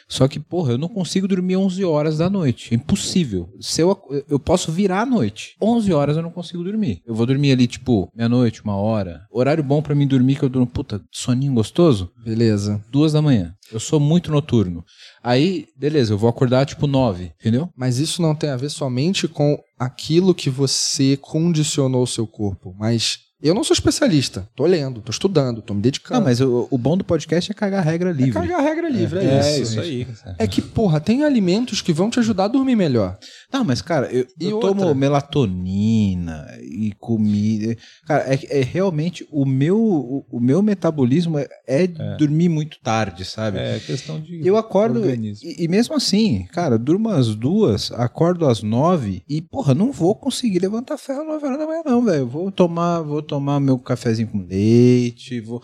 Só que, porra, eu não consigo dormir 11 horas da noite. É impossível. Se eu, eu posso virar à noite. 11 horas eu não consigo dormir. Eu vou dormir ali, tipo, meia-noite, uma hora. Horário bom pra mim dormir, que eu durmo, puta, soninho gostoso, Beleza. duas da manhã. Eu sou muito noturno. Aí, beleza, eu vou acordar, tipo, 9, entendeu? Mas isso não tem a ver somente com aquilo que você condicionou o seu corpo. Mas eu não sou especialista. Tô lendo, tô estudando, tô me dedicando. Não, mas o, o bom do podcast é cagar regra livre. Cagar a regra livre, é, É, isso. isso aí. É que, porra, tem alimentos que vão te ajudar a dormir melhor. Não, mas, cara, eu, eu tomo melatonina e comida. Cara, é, é realmente o meu, o, o meu metabolismo é, é dormir muito tarde, sabe? É questão de. Eu acordo organismo. e, e mesmo assim, cara, durmo às duas, acordo às nove e, porra, não vou conseguir levantar ferro às nove horas da manhã, não, velho. Vou tomar, vou tomar meu cafezinho com leite, vou.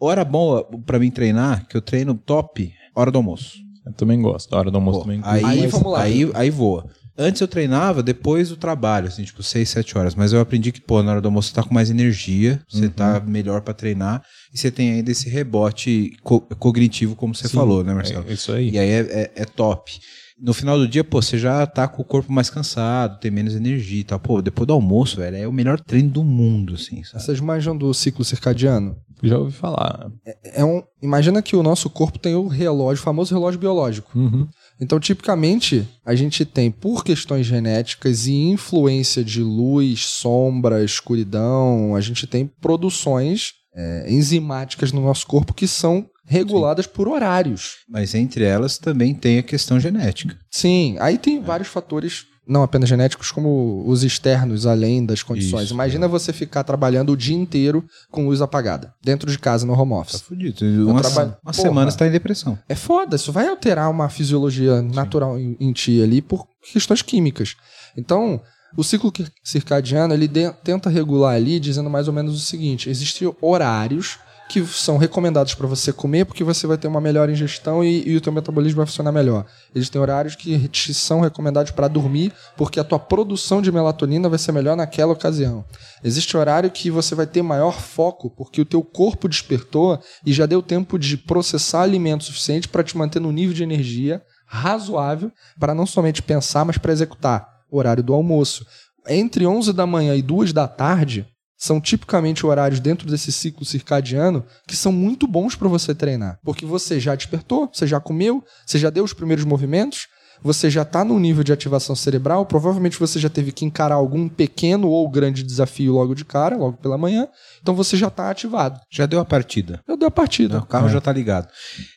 Hora boa pra mim treinar, que eu treino top, hora do almoço. Eu também gosto. A hora do almoço Pô, também aí, Aí, vamos lá. Aí, aí voa. Antes eu treinava depois do trabalho, assim, tipo, 6, 7 horas. Mas eu aprendi que, pô, na hora do almoço você tá com mais energia, você tá melhor pra treinar e você tem ainda esse rebote co- cognitivo, como você Sim, falou, né, Marcelo? É isso aí. E aí é, é- é top. No final do dia, pô, você já tá com o corpo mais cansado, tem menos energia e tal. Pô, depois do almoço, velho, é o melhor treino do mundo, assim, sabe? Vocês manjam do ciclo circadiano? Já ouvi falar. É um, imagina que o nosso corpo tem o relógio, o famoso relógio biológico. Uhum. Então, tipicamente, a gente tem, por questões genéticas e influência de luz, sombra, escuridão, a gente tem produções é, enzimáticas no nosso corpo que são reguladas por horários. Mas entre elas também tem a questão genética. Sim, aí tem vários fatores, não apenas genéticos, como os externos, além das condições. Isso, Imagina você ficar trabalhando o dia inteiro com luz apagada, dentro de casa, no home Tá office. fudido. Uma, trabalho- uma semana você tá em depressão. É foda, isso vai alterar uma fisiologia natural em, em ti ali por questões químicas. Então, o ciclo circadiano, ele de- tenta regular ali dizendo mais ou menos o seguinte, existem horários que são recomendados para você comer porque você vai ter uma melhor ingestão e, e o teu metabolismo vai funcionar melhor. Existem horários que te são recomendados para dormir porque a tua produção de melatonina vai ser melhor naquela ocasião. Existe horário que você vai ter maior foco porque o teu corpo despertou e já deu tempo de processar alimento suficiente para te manter no nível de energia razoável para não somente pensar, mas para executar. Horário do almoço. Entre 11 da manhã e 2 da tarde são tipicamente horários dentro desse ciclo circadiano que são muito bons para você treinar, porque você já despertou, você já comeu, você já deu os primeiros movimentos, você já está no nível de ativação cerebral, provavelmente você já teve que encarar algum pequeno ou grande desafio logo de cara, logo pela manhã, então você já está ativado. Já deu a partida. Eu dei a partida. O carro já tá ligado.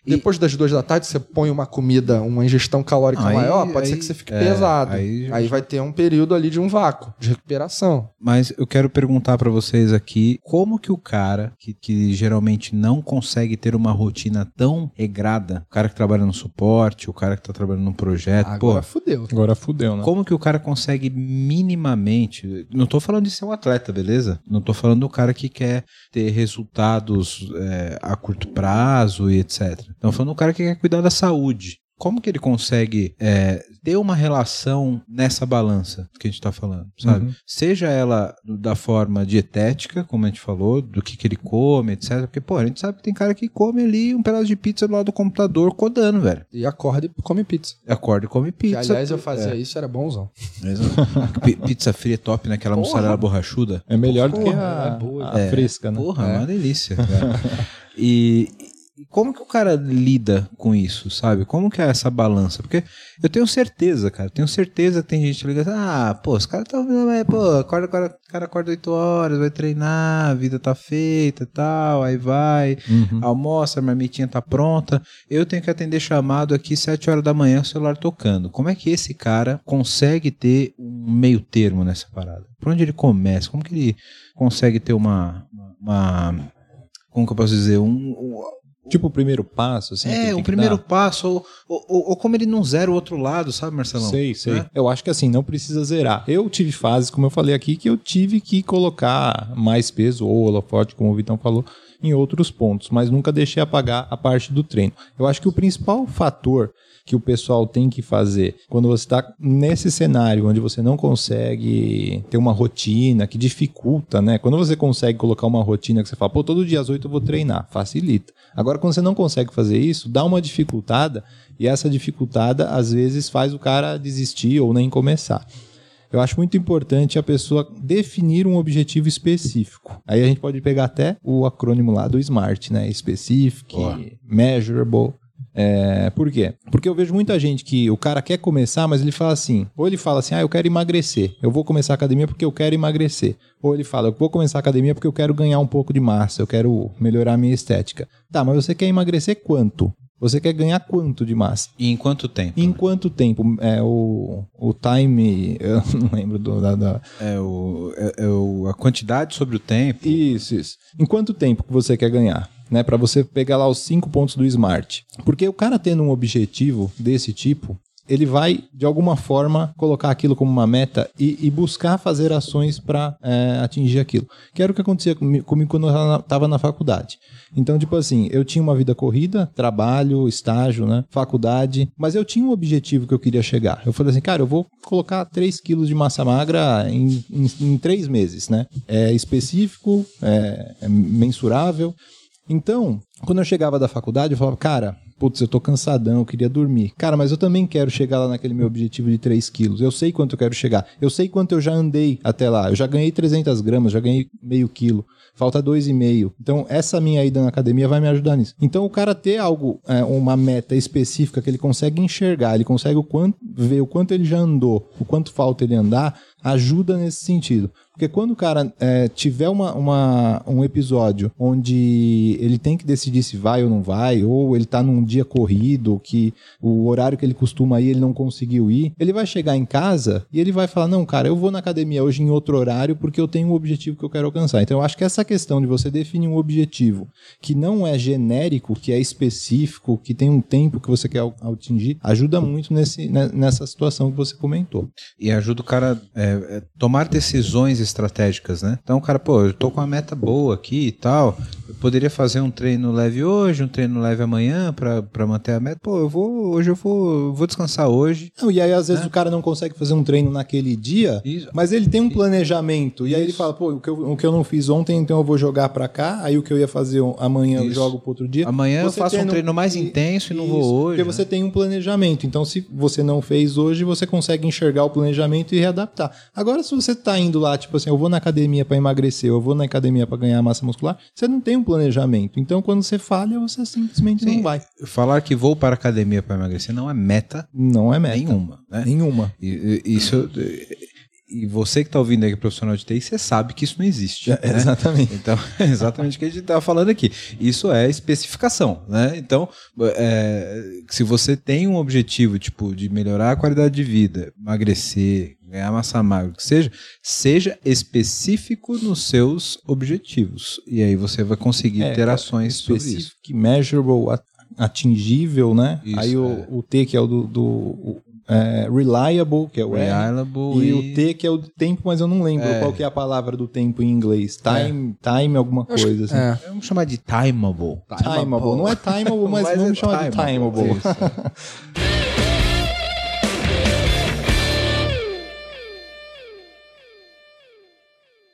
E- Depois das duas da tarde, você põe uma comida, uma ingestão calórica Aí- maior, pode aí- ser que você fique é, pesado. aí Aí, já- vai ter um período ali de um vácuo, de recuperação. Mas eu quero perguntar pra vocês aqui, como que o cara que, que geralmente não consegue ter uma rotina tão regrada, o cara que trabalha no suporte, o cara que tá trabalhando num projeto, Agora pô, fudeu. Agora fudeu, né? como que o cara consegue minimamente, não tô falando de ser um atleta, beleza? Não tô falando do cara que quer ter resultados é, a curto prazo e etc. Então falando do cara que quer cuidar da saúde. Como que ele consegue é, ter uma relação nessa balança que a gente tá falando, sabe? Uhum. Seja ela da forma dietética, como a gente falou, do que, que ele come, etc. Porque, pô, a gente sabe que tem cara que come ali um pedaço de pizza do lado do computador codando, velho. E acorda e come pizza. Acorda e come Que, pizza. aliás, eu fazia É. isso, era bonzão. Pi- Pizza fria top naquela Porra. mussarela borrachuda. É melhor do que Porra, a, é boa. a É. fresca, né? Porra, É. é uma delícia. e como que o cara lida com isso, sabe? Como que é essa balança? Porque eu tenho certeza, cara, tenho certeza que tem gente ligando, ah, pô, os caras estão mas, pô, acorda, acorda, o cara acorda 8 horas, vai treinar, a vida tá feita e tal, aí vai, Uhum. almoça, a marmitinha tá pronta. Eu tenho que atender chamado aqui 7 horas da manhã, o celular tocando. Como é que esse cara consegue ter um meio termo nessa parada? Por onde ele começa? Como que ele consegue ter uma. uma como que eu posso dizer? Um, um- Tipo o primeiro passo, assim. é, o primeiro dar. passo, ou, ou, ou como ele não zera o outro lado, sabe, Marcelão? Sei, sei. Né? Eu acho que assim, não precisa zerar. Eu tive fases, como eu falei aqui, que eu tive que colocar mais peso, ou holofote, como o Vitão falou, em outros pontos, mas nunca deixei apagar a parte do treino. Eu acho que o principal fator que o pessoal tem que fazer quando você está nesse cenário onde você não consegue ter uma rotina que dificulta, né? Quando você consegue colocar uma rotina que você fala, pô, todo dia às 8 eu vou treinar, facilita. Agora, quando você não consegue fazer isso, dá uma dificultada e essa dificultada às vezes faz o cara desistir ou nem começar. Eu acho muito importante a pessoa definir um objetivo específico. Aí a gente pode pegar até o acrônimo lá do SMART, né? Specific, Boa. Measurable. É, por quê? Porque eu vejo muita gente que o cara quer começar, mas ele fala assim: ou ele fala assim, ah, eu quero emagrecer, eu vou começar a academia porque eu quero emagrecer. Ou ele fala, eu vou começar a academia porque eu quero ganhar um pouco de massa, eu quero melhorar a minha estética. Tá, mas você quer emagrecer quanto? Você quer ganhar quanto de massa? E em quanto tempo? Em quanto tempo? É, o, o time. Eu não lembro do, da, da- É, o, é, é o- a quantidade sobre o tempo. Isso, isso. Em quanto tempo que você quer ganhar? Né, para você pegar lá os cinco pontos do Smart. Porque o cara tendo um objetivo desse tipo, ele vai, de alguma forma, colocar aquilo como uma meta e, e buscar fazer ações para atingir aquilo. Que era o que acontecia comi- comigo quando eu estava na faculdade. Então, tipo assim, eu tinha uma vida corrida, trabalho, estágio, né? Faculdade, mas eu tinha um objetivo que eu queria chegar. Eu falei assim, cara, eu vou colocar 3 quilos de massa magra em, em, em três meses, né? É específico, é, é mensurável. Então, quando eu chegava da faculdade, eu falava, cara, putz, eu tô cansadão, eu queria dormir. Cara, mas eu também quero chegar lá naquele meu objetivo de 3 quilos. Eu sei quanto eu quero chegar. Eu sei quanto eu já andei até lá. Eu já ganhei 300 gramas, já ganhei meio quilo. Falta 2,5. Então, essa minha ida na academia vai me ajudar nisso. Então, o cara ter algo, é, uma meta específica que ele consegue enxergar, ele consegue o quanto, ver o quanto ele já andou, o quanto falta ele andar, ajuda nesse sentido. Porque quando o cara é, tiver uma, uma- um episódio onde ele tem que decidir se vai ou não vai, ou ele tá num dia corrido, que o horário que ele costuma ir ele não conseguiu ir, ele vai chegar em casa e ele vai falar: Não, cara, eu vou na academia hoje em outro horário porque eu tenho um objetivo que eu quero alcançar. Então eu acho que essa questão de você definir um objetivo que não é genérico, que é específico, que tem um tempo que você quer atingir, ajuda muito nesse, né, nessa situação que você comentou. E ajuda o cara é, é, tomar decisões estratégicas, né? Então o cara, pô, eu tô com uma meta boa aqui e tal. Eu poderia fazer um treino leve hoje, um treino leve amanhã pra pra manter a meta. Pô, eu vou, hoje eu vou, eu vou descansar hoje. Não, e aí, às vezes, o cara não consegue fazer um treino naquele dia, Isso. mas ele tem um planejamento. E aí ele fala, pô, o que, eu, o que eu não fiz ontem, então eu vou jogar pra cá. Aí o que eu ia fazer amanhã eu Isso. jogo pro outro dia. Amanhã eu Você faço um treino mais e- intenso e não Isso, vou hoje. Porque né? você tem um planejamento. Então, se você não fez hoje, você consegue enxergar o planejamento e readaptar. Agora, se você tá indo lá, tipo assim, eu vou na academia pra emagrecer, eu vou na academia pra ganhar massa muscular, você não tem um planejamento. Então, quando você falha, você simplesmente Sim. não vai. Falar que vou para a academia para emagrecer não é meta Não é meta. nenhuma, né? Nenhuma. E, e- isso, e você que está ouvindo aí, que é profissional de TI, você sabe que isso não existe. né? Exatamente. Então, é exatamente o que a gente estava falando aqui. Isso é especificação, né? Então, é, se você tem um objetivo, tipo, de melhorar a qualidade de vida, emagrecer, ganhar massa magra, o que seja, seja específico nos seus objetivos. E aí você vai conseguir É, ter é ações sobre isso. Specific, measurable, atingível, né? Isso, Aí é. o, o T, que é o do, do- o, é, reliable, que é o R, Reliable e, o T, que é o do tempo, mas eu não lembro É. qual que é a palavra do tempo em inglês. Time, time alguma acho coisa assim. É. Vamos chamar de timeable. Timeable. Não é timeable, mas, Mas vamos é chamar de timeable.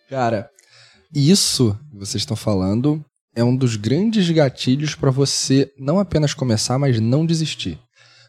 Cara, isso que vocês estão falando é um dos grandes gatilhos para você não apenas começar, mas não desistir.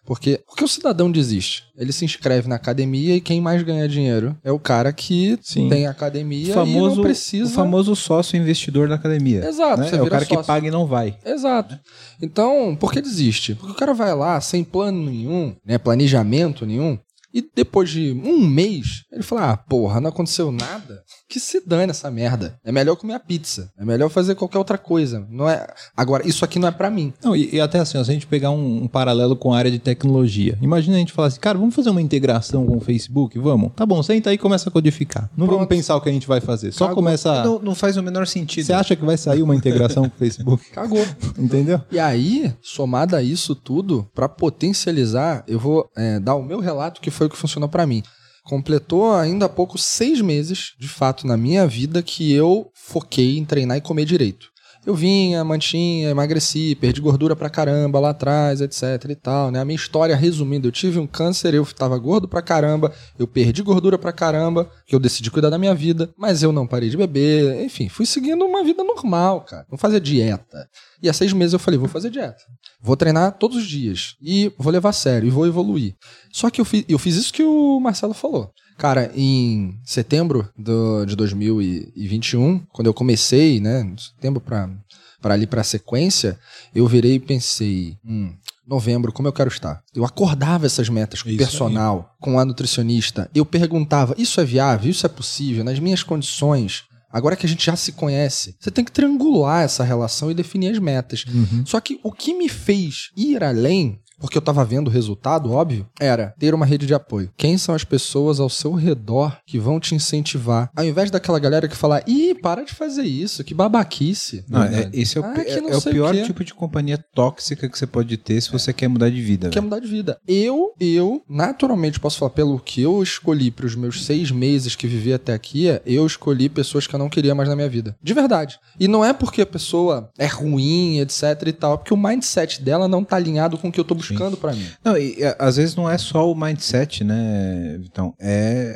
Porque por que o cidadão desiste? Ele se inscreve na academia e quem mais ganha dinheiro é o cara que Sim. tem academia O famoso, e não precisa. o famoso sócio investidor da academia. Exato, né? É o cara que sócio. paga e não vai. Exato. Então, por que desiste? Porque o cara vai lá sem plano nenhum, né, planejamento nenhum, E depois de um mês, ele falou: Ah, porra, não aconteceu nada. Que se dane essa merda. É melhor comer a pizza. É melhor fazer qualquer outra coisa. Não é. Agora, isso aqui não é para mim. Não, e, e, até assim, ó, se a gente pegar um, um, paralelo com a área de tecnologia. Imagina a gente falar assim, cara, vamos fazer uma integração com o Facebook? Vamos. Tá bom, senta aí e começa a codificar. Não Pronto. vamos pensar o que a gente vai fazer. Só Cagou. começa. Não, não, faz o menor sentido. Você acha que vai sair uma integração com o Facebook? Cagou. Entendeu? E aí, somado a isso tudo, para potencializar, eu vou é, dar o meu relato que foi o que funcionou para mim completou ainda há pouco seis meses, de fato, na minha vida, que eu foquei em treinar e comer direito. Eu vinha, mantinha, emagreci, perdi gordura pra caramba lá atrás, etc e tal, né? A minha história, resumindo, eu tive um câncer, eu tava gordo pra caramba, eu perdi gordura pra caramba, que eu decidi cuidar da minha vida, mas eu não parei de beber, enfim, fui seguindo uma vida normal, cara. Não fazia dieta. E há seis meses eu falei, vou fazer dieta. Vou treinar todos os dias e vou levar a sério e vou evoluir. Só que eu fiz, eu fiz isso que o Marcelo falou. Cara, em setembro do, de 2021, quando eu comecei, né, setembro para para ali para a sequência, eu virei e pensei, hum, novembro, como eu quero estar. Eu acordava essas metas com o personal, aí. com a nutricionista. Eu perguntava, isso é viável? Isso é possível? Nas minhas condições? Agora que a gente já se conhece, você tem que triangular essa relação e definir as metas. Uhum. Só que o que me fez ir além porque eu estava vendo o resultado, óbvio, era ter uma rede de apoio. Quem são as pessoas ao seu redor que vão te incentivar? Ao invés daquela galera que fala, ih, para de fazer isso, que babaquice. Não, é, esse é o, ah, é, é o pior o tipo de companhia tóxica que você pode ter se você quer mudar de vida. Quer mudar de vida. Eu, eu, naturalmente, posso falar pelo que eu escolhi para os meus seis meses que vivi até aqui, eu escolhi pessoas que eu não queria mais na minha vida. De verdade. E não é porque a pessoa é ruim, etc e tal, é porque o mindset dela não tá alinhado com o que eu tô buscando buscando para mim. Não, e às vezes não é só o mindset, né, Então É,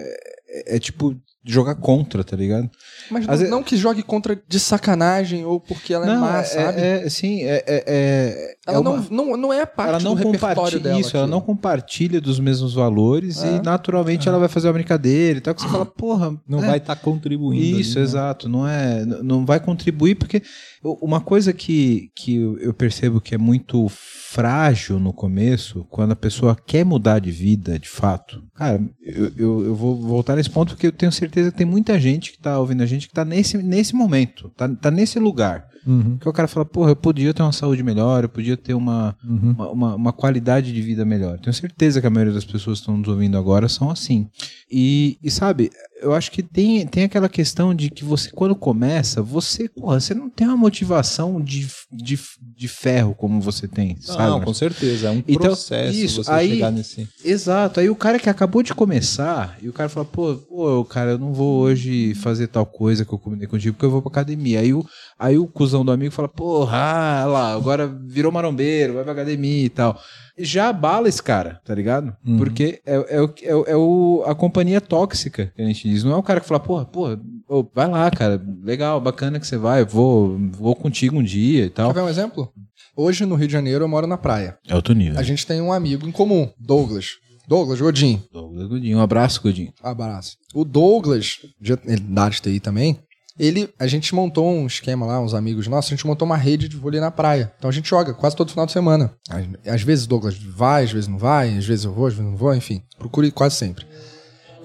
é, é tipo jogar contra, tá ligado? Mas não, vezes... não, que jogue contra de sacanagem ou porque ela é não, é má, sabe? É, sim, é, é, é ela é uma... não, não, não é a parte ela não do repertório dela. Isso, aqui. ela não compartilha dos mesmos valores e naturalmente ela vai fazer uma brincadeira e tal, que você fala, porra... Não vai estar tá contribuindo. Isso, ali, né? exato. Não, é, não vai contribuir porque uma coisa que, que eu percebo que é muito frágil no começo, quando a pessoa quer mudar de vida, de fato. Cara, eu, eu, eu vou voltar nesse ponto porque eu tenho certeza que tem muita gente que está ouvindo a gente que está nesse, nesse momento, tá, tá nesse lugar. Uhum. Que o cara fala, porra, eu podia ter uma saúde melhor, eu podia ter uma, uhum. uma, uma, uma, qualidade de vida melhor. Tenho certeza que a maioria das pessoas que estão nos ouvindo agora são assim. E, e sabe, eu acho que tem, tem aquela questão de que você, quando começa, você, porra, você não tem uma motivação de, de, de ferro como você tem, não, sabe? Não, com certeza. É um então, processo isso, você aí, chegar nesse. Exato. Aí o cara que acabou de começar, e o cara fala, pô, pô, cara, eu não vou hoje fazer tal coisa que eu combinei contigo, porque eu vou pra academia. Aí o, aí o cuzão do amigo fala, porra, ah, lá, agora virou marombeiro, vai pra academia e tal já abala esse cara, tá ligado? Uhum. Porque é, é, é, é, o, a companhia tóxica que a gente diz. Não é o cara que fala, porra, porra, oh, vai lá, cara, legal, bacana que você vai, vou, vou contigo um dia e tal. Quer ver um exemplo? Hoje no Rio de Janeiro eu moro na praia. É outro nível. A gente tem um amigo em comum, Douglas. Douglas Godinho. Douglas Godinho, um abraço, Godinho. Abraço. O Douglas, ele dá de TI também, ele, a gente montou um esquema lá, uns amigos nossos, a gente montou uma rede de vôlei na praia. Então a gente joga quase todo final de semana. Às, às vezes Douglas vai, às vezes não vai, às vezes eu vou, às vezes não vou, enfim. Procure quase sempre.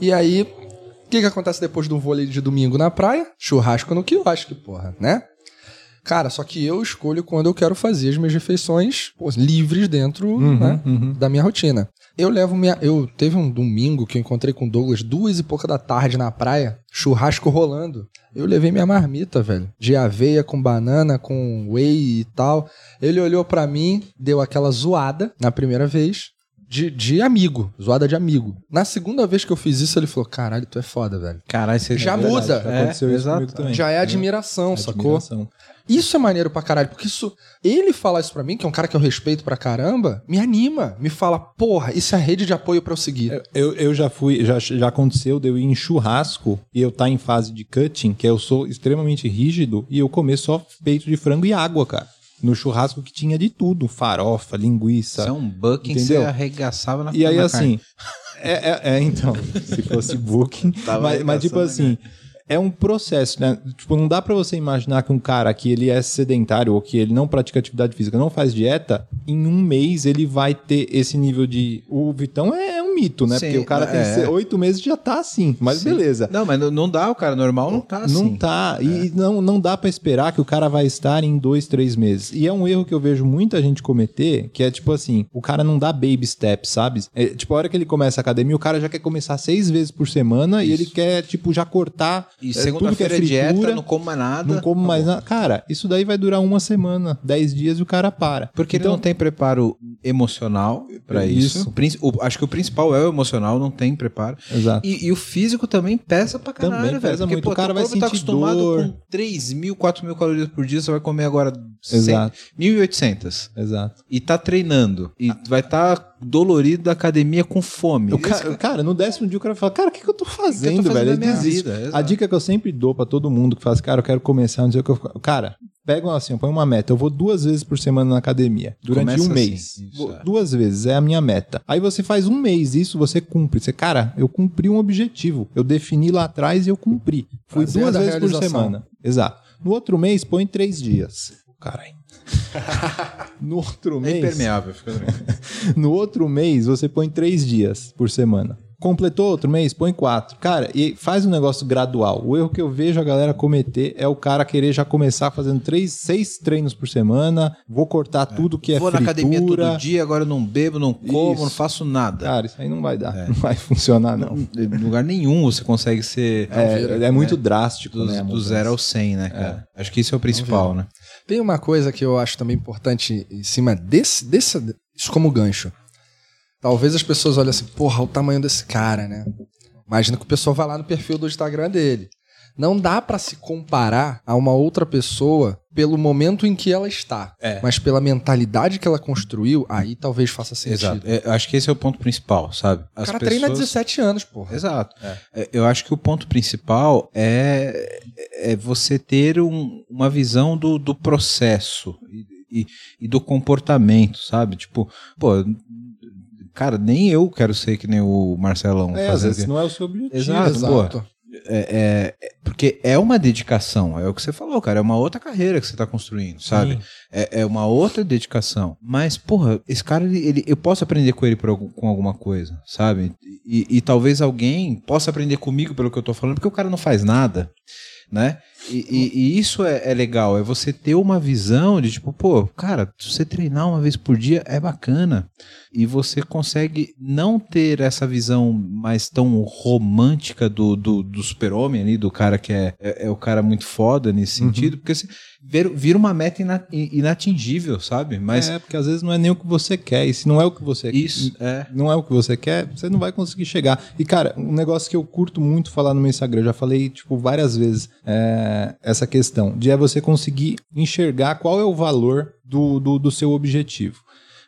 E aí, o que, que acontece depois do vôlei de domingo na praia? Churrasco no quiosque, porra, né? Cara, só que eu escolho quando eu quero fazer as minhas refeições pô, livres dentro uhum, né, uhum. da minha rotina. Eu levo minha. Eu teve um domingo que eu encontrei com o Douglas duas e pouca da tarde na praia, churrasco rolando. Eu levei minha marmita, velho, de aveia com banana, com whey e tal. Ele olhou para mim, deu aquela zoada na primeira vez. De, de amigo, zoada de amigo. Na segunda vez que eu fiz isso, ele falou: Caralho, tu é foda, velho. Caralho, você já muda. Já aconteceu é, isso exato. também. Já é admiração, é sacou? Admiração. Isso é maneiro pra caralho, porque isso. Ele falar isso pra mim, que é um cara que eu respeito pra caramba, me anima. Me fala, porra, isso é rede de apoio pra eu seguir. Eu, eu já fui, já, já aconteceu de eu ir em churrasco e eu estar tá em fase de cutting, que eu sou extremamente rígido, e eu comer só peito de frango e água, cara. No churrasco que tinha de tudo, farofa, linguiça. Isso é um bucking que você arregaçava na E aí, assim. É, é, é, então, se fosse booking. mas, mas, tipo assim, é um processo, né? Tipo, não dá para você imaginar que um cara que ele é sedentário ou que ele não pratica atividade física, não faz dieta, em um mês ele vai ter esse nível de. O Vitão é mito, né? Sim, Porque o cara tem é. se- oito meses e já tá assim. Mas Sim. beleza. Não, mas não- dá, o cara normal não tá assim. Não tá. E não, não dá pra esperar que o cara vai estar em dois, três meses. E é um erro que eu vejo muita gente cometer, que é tipo assim, o cara não dá baby steps, sabe? É, tipo, a hora que ele começa a academia, o cara já quer começar seis vezes por semana e ele quer, tipo, já cortar E é, tudo que é é dieta, não como mais nada. não como Tá mais nada. Cara, isso daí vai durar uma semana, dez dias e o cara para. Porque então, ele não tem preparo emocional pra isso. Isso. O prin- o- acho que o principal é o emocional, não tem preparo. Exato. E, e o físico também pesa pra caralho, Também velho. pesa Porque, muito. pô, O cara vai tá sentir acostumado dor. com 3 mil, 4 mil calorias por dia, você vai comer agora 100, Exato. 1.800. Exato. E tá treinando. E vai estar tá dolorido da academia com fome. O cara, cara, no décimo dia o cara fala, cara, o que, que eu tô fazendo, fazendo velho? da Ele minha vida, exato. A dica que eu sempre dou pra todo mundo que faz, cara, eu quero começar, não sei o que eu Cara, pega assim, põe uma meta. Eu vou duas vezes por semana na academia. Durante Começa um assim, mês. isso, é. Duas vezes, é a minha meta. Aí você faz um mês isso, você cumpre. Você, cara, eu cumpri um objetivo. Eu defini lá atrás e eu cumpri. Fui Prazer duas vezes por semana. Exato. No outro mês, põe três dias. Caralho. no outro É mês. impermeável. Fica tranquilo. No outro mês, você põe três dias por semana. Completou outro mês? Põe quatro. Cara, e faz um negócio gradual. O erro que eu vejo a galera cometer é o cara querer já começar fazendo três, seis treinos por semana. Vou cortar tudo que é Vou na academia todo dia, agora eu não bebo, não como, Isso. não faço nada. Cara, isso aí não vai dar. Não vai funcionar, não. Em lugar nenhum você consegue ser É, é muito drástico, do, né? a do zero ao 100, né, cara? Acho que isso é o principal, né? Tem uma coisa que eu acho também importante em cima desse, desse isso como gancho. Talvez as pessoas olhem assim, porra, o tamanho desse cara, né? Imagina que o pessoal vai lá no perfil do Instagram dele. Não dá pra se comparar a uma outra pessoa pelo momento em que ela está, É. mas pela mentalidade que ela construiu, aí talvez faça sentido. Exato. É, eu acho que esse é o ponto principal, sabe? O As cara treina há pessoas- 17 anos, porra. Exato. É, Eu acho que o ponto principal é, é você ter um- uma visão do, do processo e, e- e do comportamento, sabe? Tipo, pô, cara, nem eu quero ser que nem o Marcelão. É, às fazendo vezes não é o seu objetivo. Exato. Exato. é, é- é- porque é uma dedicação, é o que você falou, cara, é uma outra carreira que você tá construindo, sabe? É, é uma outra dedicação. Mas, porra, esse cara, ele, ele- eu posso aprender com ele por com alguma coisa, sabe? E, e talvez alguém possa aprender comigo pelo que eu tô falando, porque o cara não faz nada, né? E, e- e isso é, é legal, é você ter uma visão de tipo, pô, cara, se você treinar uma vez por dia é bacana. E você consegue não ter essa visão mais tão romântica do, do, do super-homem ali, do cara que é, é, é o cara muito foda nesse Uhum. sentido, porque você vira, uma meta ina- inatingível, sabe? Mas É, porque às vezes não é nem o que você quer. E se não é o que você isso é. não é o que você quer, você não vai conseguir chegar. E, cara, um negócio que eu curto muito falar no meu Instagram, eu já falei, tipo, várias vezes, é essa questão de é você conseguir enxergar qual é o valor do, do, do seu objetivo.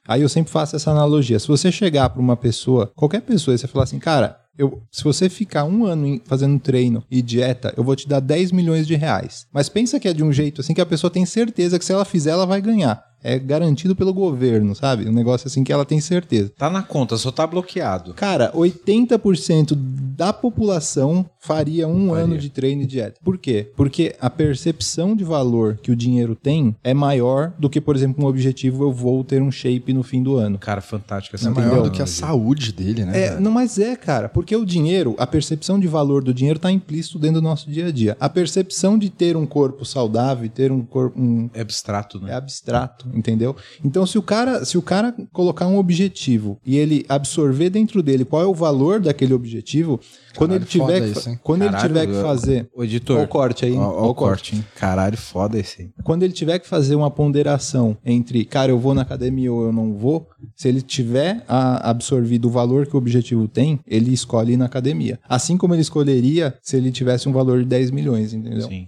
Aí eu sempre faço essa analogia. Se você chegar para uma pessoa, qualquer pessoa, e você falar assim, cara, eu, se você ficar um ano fazendo treino e dieta, eu vou te dar 10 milhões de reais. Mas pensa que é de um jeito assim que a pessoa tem certeza que se ela fizer, ela vai ganhar. É garantido pelo governo, sabe? Um negócio assim que ela tem certeza. Tá na conta, só tá bloqueado. Cara, 80% da população faria um Faria. ano de treino e dieta. Por quê? Porque a percepção de valor que o dinheiro tem é maior do que, por exemplo, um objetivo eu vou ter um shape no fim do ano. Cara, fantástico É essa maior analogia. do que a saúde dele, né? É, não, mas é, cara, porque o dinheiro, a percepção de valor do dinheiro está implícito dentro do nosso dia a dia. A percepção de ter um corpo saudável, e ter um corpo, um, É abstrato, né? é abstrato, entendeu? Então, se o cara, se o cara colocar um objetivo e ele absorver dentro dele qual é o valor daquele objetivo, quando ele tiver que, isso, quando ele Caralho, tiver que fazer O editor. O corte aí, o o corte, hein? Caralho, foda esse. aí. quando ele tiver que fazer uma ponderação entre, cara, eu vou na academia ou eu não vou, se ele tiver a- absorvido o valor que o objetivo tem, ele escolhe ir na academia. Assim como ele escolheria se ele tivesse um valor de 10 milhões, entendeu? Sim.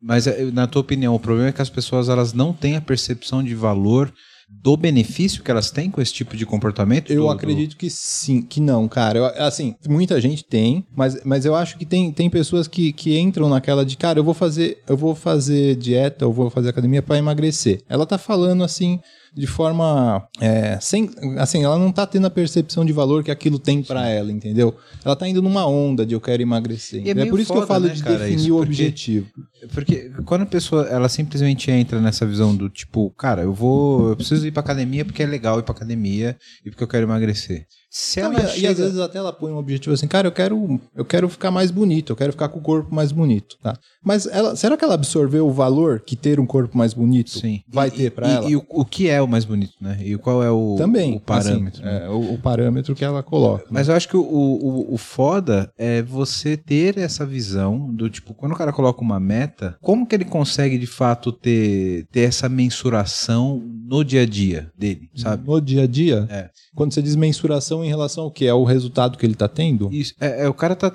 Mas eh, na tua opinião, o problema é que as pessoas elas não têm a percepção de valor do benefício que elas têm com esse tipo de comportamento? Eu do- do- acredito que sim, que não, cara. Eu, assim, muita gente tem, mas, mas eu acho que tem, tem pessoas que, que entram naquela de, cara, eu vou fazer, eu vou fazer dieta, eu vou fazer academia para emagrecer. Ela tá falando assim de forma é, sem, assim, ela não tá tendo a percepção de valor que aquilo tem para ela, entendeu? Ela tá indo numa onda de eu quero emagrecer. É é por isso que eu foda, falo né, de cara, definir isso, o porque- objetivo. Porque quando a pessoa ela simplesmente entra nessa visão do tipo, cara, eu vou, eu preciso ir pra academia porque é legal ir pra academia e porque eu quero emagrecer. Se Não, ela e, e chega- às vezes até ela põe um objetivo assim, cara, eu quero, eu quero ficar mais bonito, eu quero ficar com o corpo mais bonito, tá? Mas ela, será que ela absorveu o valor que ter um corpo mais bonito Sim. vai E- ter pra e- ela? E o, o que é o mais bonito, né? E qual é o, Também, o parâmetro. assim, né? é, o, o parâmetro que ela coloca. Mas eu acho que o, o, o foda é você ter essa visão do tipo, quando o cara coloca uma meta, como que ele consegue de fato ter, ter essa mensuração no dia a dia dele, sabe? No dia a dia, É. quando você diz mensuração em relação ao que? É o resultado que ele tá tendo? Isso, é, é, o cara tá.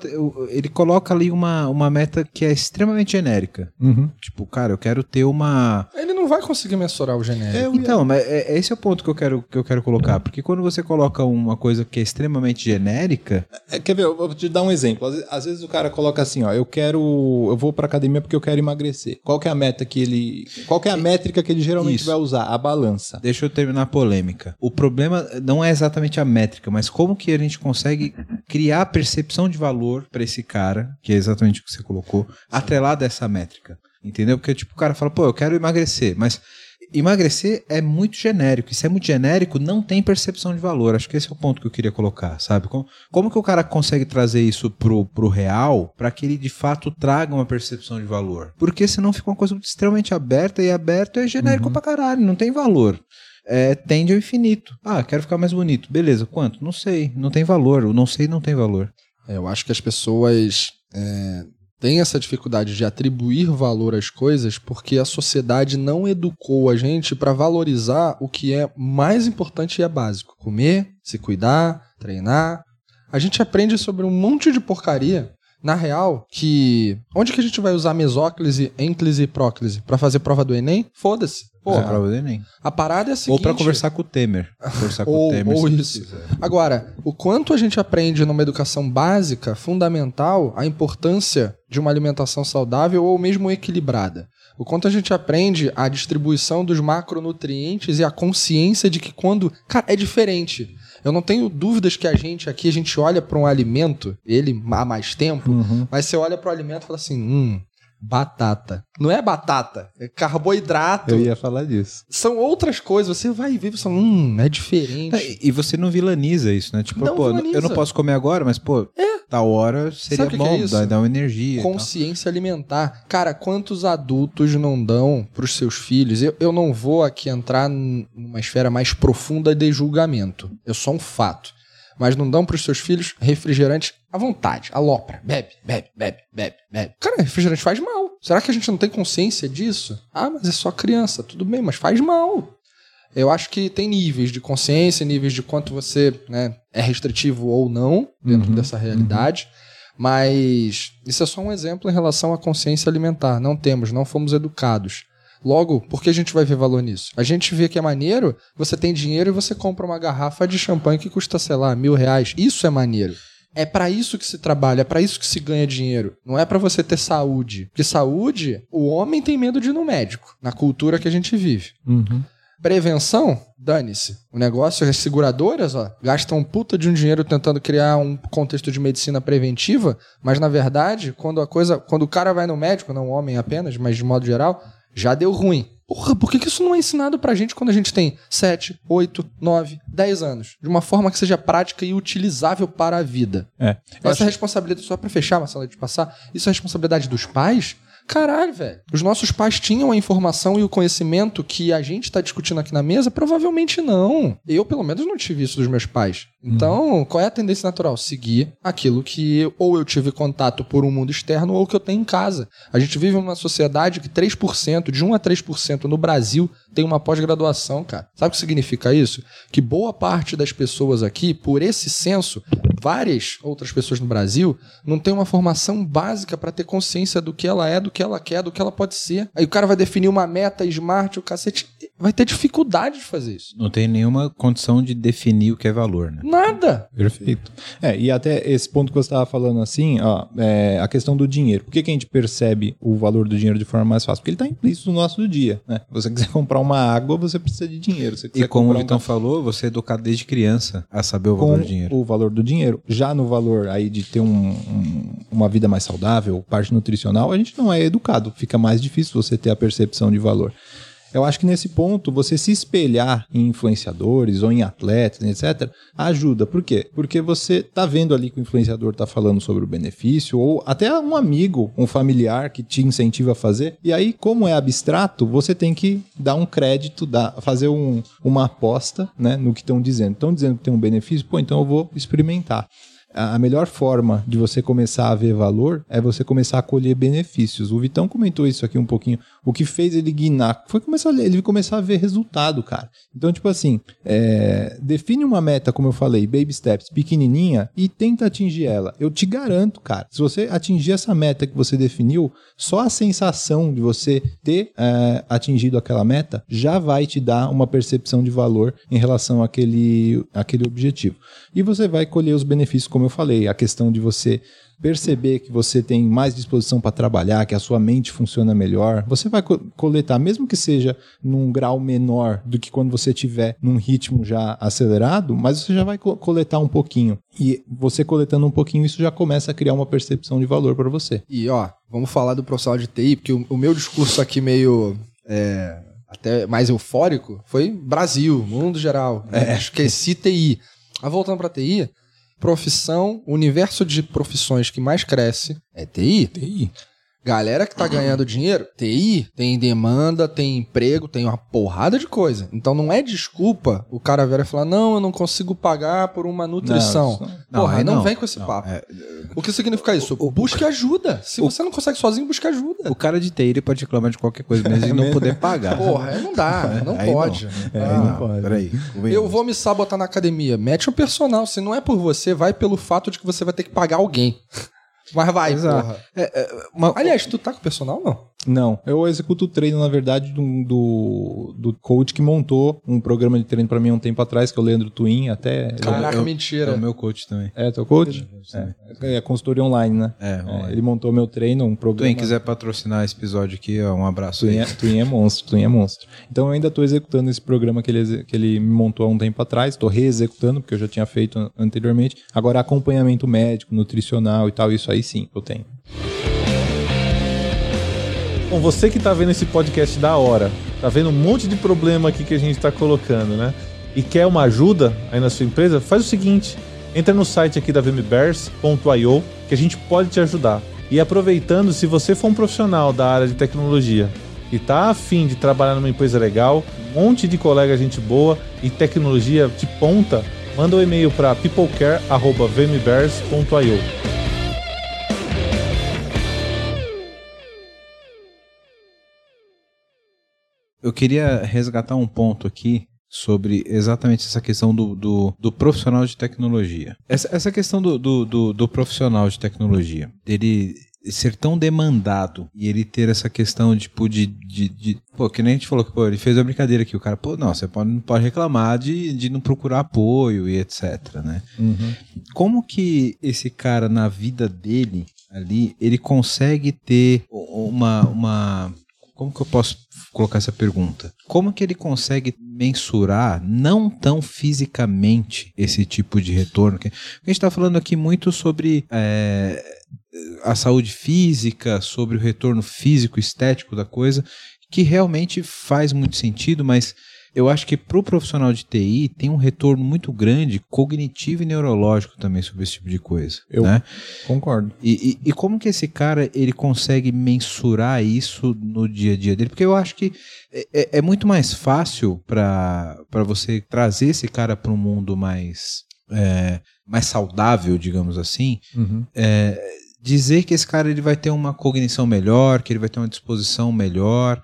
Ele coloca ali uma, uma meta que é extremamente genérica. Uhum. Tipo, cara, eu quero ter uma. Ele não vai conseguir mensurar o genérico. Eu ia- Então, mas é, é esse é o ponto que eu quero, que eu quero colocar. Porque quando você coloca uma coisa que é extremamente genérica, É, quer ver, eu vou te dar um exemplo. Às, às vezes o cara coloca assim, ó, eu quero, eu vou pra academia porque eu quero emagrecer. Qual que é a meta que ele, qual que é a métrica que ele geralmente Isso. vai usar? A balança. Deixa eu terminar a polêmica. O problema não é exatamente a métrica, mas como que a gente consegue criar a percepção de valor para esse cara, que é exatamente o que você colocou, atrelado a essa métrica. Entendeu? Porque tipo, o cara fala, pô, eu quero emagrecer, mas emagrecer é muito genérico. E se é muito genérico, não tem percepção de valor. Acho que esse é o ponto que eu queria colocar, sabe? Como, como que o cara consegue trazer isso pro, pro real para que ele de fato traga uma percepção de valor? Porque senão fica uma coisa extremamente aberta e aberto é genérico pra caralho, não tem valor. É, tende ao infinito. Ah, quero ficar mais bonito. Beleza, quanto? Não sei. Não tem valor. O não sei não tem valor. É, eu acho que as pessoas é, têm essa dificuldade de atribuir valor às coisas porque a sociedade não educou a gente para valorizar o que é mais importante e é básico: comer, se cuidar, treinar. A gente aprende sobre um monte de porcaria. Na real, que. Onde que a gente vai usar mesóclise, ênclise e próclise? Pra fazer prova do Enem? Foda-se. Fazer Porra, prova do Enem. a parada é a seguinte. Ou pra conversar com o Temer. Conversar com Ou- o Temer. ou isso. quiser. Agora, o quanto a gente aprende numa educação básica, fundamental, a importância de uma alimentação saudável ou mesmo equilibrada. O quanto a gente aprende a distribuição dos macronutrientes e a consciência de que quando. Cara, é diferente. Eu não tenho dúvidas que a gente aqui, a gente olha para um alimento, ele há mais tempo, Uhum. mas você olha para o alimento e fala assim: hum, batata. Não é batata, é carboidrato. Eu ia falar disso. São outras coisas. Você vai ver fala, hum, é diferente. É, E você não vilaniza isso, né? Tipo, Não pô, vilaniza. eu não posso comer agora, mas, pô, tal hora seria bom, que é dá, dá uma energia. Consciência alimentar. Cara, quantos adultos não dão pros seus filhos? Eu, eu não vou aqui entrar numa esfera mais profunda de julgamento. Eu sou um fato. Mas não dão pros seus filhos refrigerante à vontade. Alopra. Bebe, bebe, bebe, bebe, bebe. Cara, refrigerante faz mal. Será que a gente não tem consciência disso? Ah, mas é só criança. Tudo bem, mas faz mal. Eu acho que tem níveis de consciência, níveis de quanto você né, é restritivo ou não dentro Uhum, dessa realidade. Mas isso é só um exemplo em relação à consciência alimentar. Não temos, não fomos educados. Logo, por que a gente vai ver valor nisso? A gente vê que é maneiro, você tem dinheiro e você compra uma garrafa de champanhe que custa, sei lá, mil reais. Isso é maneiro. É pra isso que se trabalha, é pra isso que se ganha dinheiro. Não é pra você ter saúde. Porque saúde, o homem tem medo de ir no médico, na cultura que a gente vive. Uhum. Prevenção, dane-se. O negócio, as seguradoras, ó, gastam puta de um dinheiro tentando criar um contexto de medicina preventiva, mas na verdade, quando a coisa, quando o cara vai no médico, não o homem apenas, mas de modo geral, já deu ruim. Porra, por que, que isso não é ensinado pra gente quando a gente tem 7, 8, 9, 10 anos? De uma forma que seja prática e utilizável para a vida. É. Essa acho- responsabilidade, só pra fechar sala de passar, isso é responsabilidade dos pais? Caralho, velho. Os nossos pais tinham a informação e o conhecimento que a gente tá discutindo aqui na mesa? Provavelmente não. Eu, pelo menos, não tive isso dos meus pais. Então, qual é a tendência natural? Seguir aquilo que ou eu tive contato por um mundo externo ou que eu tenho em casa. A gente vive numa sociedade que 3%, de 1 a 3% no Brasil, tem uma pós-graduação, cara. Sabe o que significa isso? Que boa parte das pessoas aqui, por esse censo, várias outras pessoas no Brasil, não tem uma formação básica para ter consciência do que ela é, do que ela quer, do que ela pode ser. Aí o cara vai definir uma meta smart, o cacete vai ter dificuldade de fazer isso. Não tem nenhuma condição de definir o que é valor, né? Nada. Perfeito. É, e até esse ponto que você estava falando assim, ó, é, a questão do dinheiro. Por que, que a gente percebe o valor do dinheiro de forma mais fácil? Porque ele está implícito no nosso dia, né? Se você quiser comprar uma água, você precisa de dinheiro. E como o comprar um Vitão falou, você é educado desde criança a saber o com valor do dinheiro. o valor do dinheiro. Já no valor aí de ter um- um- uma vida mais saudável, parte nutricional, a gente não é educado. Fica mais difícil você ter a percepção de valor. Eu acho que nesse ponto, você se espelhar em influenciadores ou em atletas, etc., ajuda. Por quê? Porque você tá vendo ali que o influenciador tá falando sobre o benefício, ou até um amigo, um familiar que te incentiva a fazer. E aí, como é abstrato, você tem que dar um crédito, dar, fazer um, uma aposta né, no que estão dizendo. Estão dizendo que tem um benefício, pô, então eu vou experimentar a melhor forma de você começar a ver valor é você começar a colher benefícios. O Vitão comentou isso aqui um pouquinho. O que fez ele guinar foi começar a, ele começar a ver resultado, cara. Então, tipo assim, é, define uma meta, como eu falei, baby steps, pequenininha e tenta atingir ela. Eu te garanto, cara, se você atingir essa meta que você definiu, só a sensação de você ter é, atingido aquela meta já vai te dar uma percepção de valor em relação àquele, àquele objetivo. E você vai colher os benefícios, como eu falei, a questão de você perceber que você tem mais disposição para trabalhar, que a sua mente funciona melhor, você vai co coletar, mesmo que seja num grau menor do que quando você tiver num ritmo já acelerado, mas você já vai co coletar um pouquinho. E você coletando um pouquinho, isso já começa a criar uma percepção de valor para você. E ó, vamos falar do profissional de TI, porque o, o meu discurso aqui meio é, até mais eufórico foi Brasil, mundo geral. Né? É. Esqueci TI. Mas voltando para TI, profissão, universo de profissões que mais cresce é TI. TI. Galera que tá ganhando dinheiro, TI, tem demanda, tem emprego, tem uma porrada de coisa. Então não é desculpa o cara vier e falar, não, eu não consigo pagar por uma nutrição. Não, não, Porra, aí não, não, vem com esse não, papo. É... O que significa isso? O, busque ajuda. Se o, você não consegue sozinho, busque ajuda. O cara de TI ele pode reclamar de qualquer coisa mesmo e não poder pagar. Porra, aí não dá, não aí pode. Não. É, ah, não pode. Peraí. Eu vou me sabotar na academia. Mete um personal. Se não é por você, vai pelo fato de que você vai ter que pagar alguém. Mas vai, Exato. porra. É, é, uma... Aliás, tu tá com personal, não? Não, eu executo o treino, na verdade, do, do, do coach que montou um programa de treino para mim há um tempo atrás, que é o Leandro Twin, até... Caraca, eu, mentira. É o meu coach também. É, teu coach? É, é consultoria online, né? É, é, ele montou meu treino, um programa... Twin quiser patrocinar esse episódio aqui, ó, um abraço Twin aí. É, Twin é monstro, Twin é monstro. Então eu ainda tô executando esse programa que ele, que ele me montou há um tempo atrás, tô reexecutando, porque eu já tinha feito anteriormente. Agora acompanhamento médico, nutricional e tal, isso aí sim, eu tenho. Bom, você que está vendo esse podcast da hora, tá vendo um monte de problema aqui que a gente está colocando, né? E quer uma ajuda aí na sua empresa, faz o seguinte: entra no site aqui da vmbears.io que a gente pode te ajudar. E aproveitando, se você for um profissional da área de tecnologia e tá afim de trabalhar numa empresa legal, um monte de colega gente boa e tecnologia de ponta, manda um e-mail para peoplecare@vmbears.io. Eu queria resgatar um ponto aqui sobre exatamente essa questão do, do, do profissional de tecnologia. Essa, essa questão do, do, do, profissional de tecnologia, ele ser tão demandado e ele ter essa questão tipo de, de, de, pô, que nem a gente falou que pô, ele fez a brincadeira aqui, o cara, pô, não, você pode, não pode reclamar de, de não procurar apoio e etc, né? Uhum. Como que esse cara na vida dele ali, ele consegue ter uma, uma como que eu posso colocar essa pergunta? Como que ele consegue mensurar, não tão fisicamente, esse tipo de retorno? a gente está falando aqui muito sobre é, a saúde física, sobre o retorno físico, estético da coisa, que realmente faz muito sentido, mas eu acho que para o profissional de TI tem um retorno muito grande, cognitivo e neurológico também sobre esse tipo de coisa. Eu né? concordo. E, e, e, como que esse cara ele consegue mensurar isso no dia a dia dele? Porque eu acho que é, é, é muito mais fácil para você trazer esse cara para um mundo mais, é, mais saudável, digamos assim. Uhum. É, dizer que esse cara ele vai ter uma cognição melhor, que ele vai ter uma disposição melhor,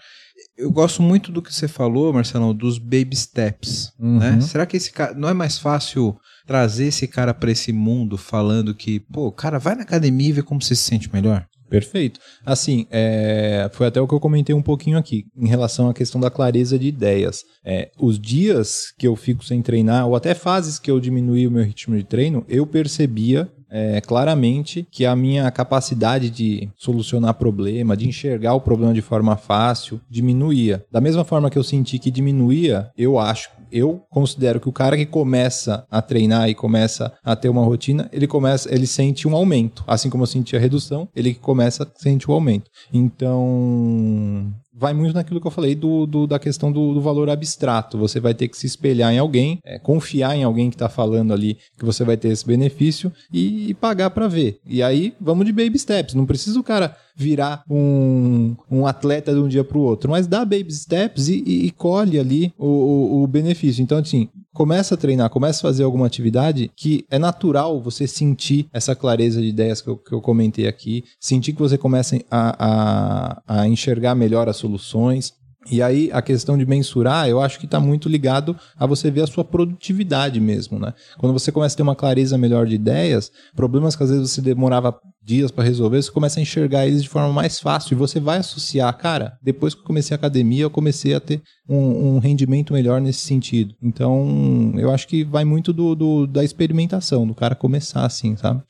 eu gosto muito do que você falou, Marcelão, dos baby steps. Uhum. Né? Será que esse cara. Não é mais fácil trazer esse cara para esse mundo falando que, pô, cara, vai na academia e vê como você se sente melhor? Perfeito. Assim, é, foi até o que eu comentei um pouquinho aqui, em relação à questão da clareza de ideias. É, os dias que eu fico sem treinar, ou até fases que eu diminui o meu ritmo de treino, eu percebia é, claramente que a minha capacidade de solucionar problema, de enxergar o problema de forma fácil, diminuía. Da mesma forma que eu senti que diminuía, eu acho eu considero que o cara que começa a treinar e começa a ter uma rotina, ele começa, ele sente um aumento. Assim como eu senti a redução, ele começa sente o um aumento. Então, vai muito naquilo que eu falei do, do da questão do, do, valor abstrato. Você vai ter que se espelhar em alguém, é, confiar em alguém que está falando ali que você vai ter esse benefício e, e pagar para ver. E aí vamos de baby steps. Não precisa o cara virar um, um atleta de um dia para o outro, mas dá baby steps e, e, e colhe ali o, o, o benefício. Então, assim, começa a treinar, começa a fazer alguma atividade que é natural você sentir essa clareza de ideias que eu, que eu comentei aqui, sentir que você começa a, a, a enxergar melhor as soluções, e aí a questão de mensurar, eu acho que está muito ligado a você ver a sua produtividade mesmo, né? Quando você começa a ter uma clareza melhor de ideias, problemas que às vezes você demorava dias para resolver, você começa a enxergar eles de forma mais fácil e você vai associar, cara, depois que eu comecei a academia, eu comecei a ter um, um rendimento melhor nesse sentido. Então, eu acho que vai muito do, do da experimentação, do cara começar assim, sabe?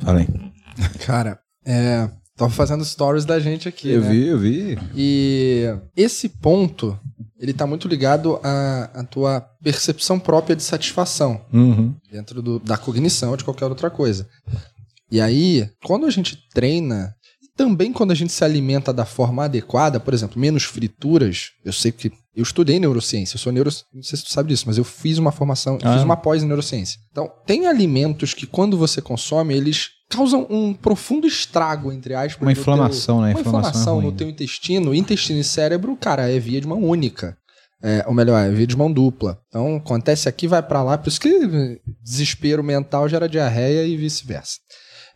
Falei. Cara, é, Tava fazendo stories da gente aqui. Eu né? vi, eu vi. E esse ponto, ele tá muito ligado à, à tua percepção própria de satisfação. Uhum. Dentro do, da cognição ou de qualquer outra coisa. E aí, quando a gente treina, e também quando a gente se alimenta da forma adequada, por exemplo, menos frituras, eu sei que eu estudei neurociência, eu sou neuro, não sei se tu sabe disso, mas eu fiz uma formação, ah. fiz uma pós em neurociência. Então, tem alimentos que quando você consome, eles causam um profundo estrago, entre aspas. Uma inflamação, teu, né? Uma inflamação, inflamação é no teu intestino. Intestino e cérebro, cara, é via de mão única. É, ou melhor, é via de mão dupla. Então, acontece aqui, vai para lá. Por isso que desespero mental gera diarreia e vice-versa.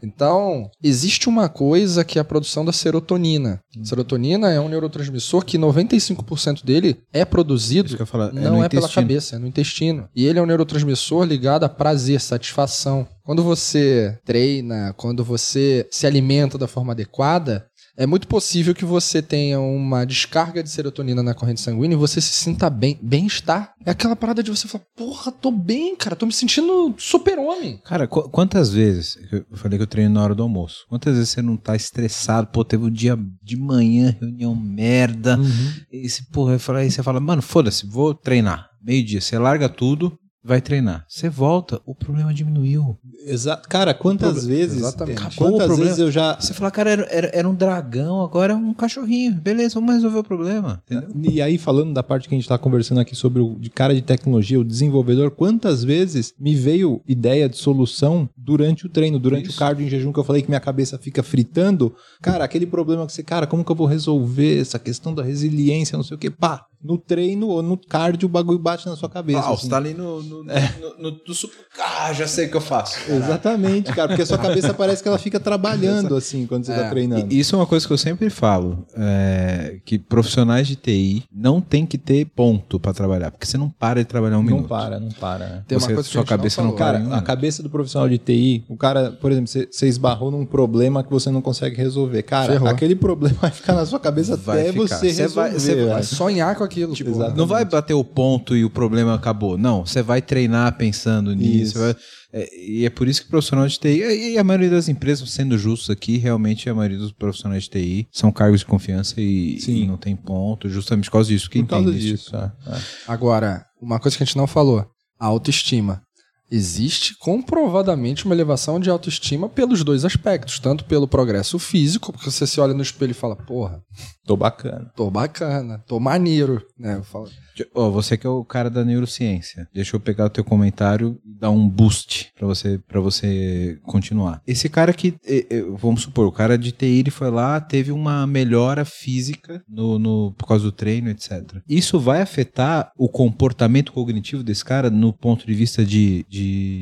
Então, existe uma coisa que é a produção da serotonina. Hum. Serotonina é um neurotransmissor que 95% dele é produzido falar, não é, é pela cabeça, é no intestino. E ele é um neurotransmissor ligado a prazer, satisfação. Quando você treina, quando você se alimenta da forma adequada, é muito possível que você tenha uma descarga de serotonina na corrente sanguínea e você se sinta bem. Bem-estar. É aquela parada de você falar, porra, tô bem, cara, tô me sentindo super-homem. Cara, qu quantas vezes, eu falei que eu treino na hora do almoço, quantas vezes você não tá estressado, pô, teve um dia de manhã, reunião merda, uhum. e você, porra, aí você fala, mano, foda-se, vou treinar. Meio-dia, você larga tudo, vai treinar. Você volta, o problema diminuiu. Exato. Cara, quantas vezes. Exatamente. Quantas vezes eu já. Você fala, cara, era, era, era, um dragão, agora é um cachorrinho. Beleza, vamos resolver o problema. Entendeu? E aí, falando da parte que a gente está conversando aqui sobre o de cara de tecnologia, o desenvolvedor, quantas vezes me veio ideia de solução durante o treino, durante Isso. o cardio em jejum, que eu falei que minha cabeça fica fritando. Cara, aquele problema que você, cara, como que eu vou resolver essa questão da resiliência, não sei o que, pá, no treino ou no cardio o bagulho bate na sua cabeça. Ah, assim. você tá ali no, no, é. no, no, no, Ah, já sei o que eu faço. Exatamente, cara, porque a sua cabeça parece que ela fica trabalhando assim quando você tá é. tá treinando. Isso é uma coisa que eu sempre falo, é, que profissionais de TI não tem que ter ponto para trabalhar, porque você não para de trabalhar um não minuto. Não para, não para. Né? Tem você, uma coisa sua cabeça não, não Cara, a cabeça do profissional de TI, o cara, por exemplo, você, você esbarrou num problema que você não consegue resolver. Cara, Ferrou. aquele problema vai ficar na sua cabeça vai até ficar. você resolver. Vai, você vai sonhar com aquilo. Tipo, não vai bater o ponto e o problema acabou. Não, você vai treinar pensando nisso. Vai, é, e é por isso que profissional de TI, e a maioria das empresas, sendo justos aqui, realmente a maioria dos profissionais de TI são cargos de confiança e, e não tem ponto, justamente por causa disso. Que por causa disso. É, é. Agora, uma coisa que a gente não falou: a autoestima existe comprovadamente uma elevação de autoestima pelos dois aspectos, tanto pelo progresso físico, porque você se olha no espelho e fala, porra, tô bacana. Tô bacana, tô maneiro, né? Eu falo, Oh, você que é o cara da neurociência. Deixa eu pegar o teu comentário e dar um boost para você para você continuar. Esse cara que, vamos supor, o cara de TI ele foi lá, teve uma melhora física no, no, por causa do treino, etc. Isso vai afetar o comportamento cognitivo desse cara no ponto de vista de, de,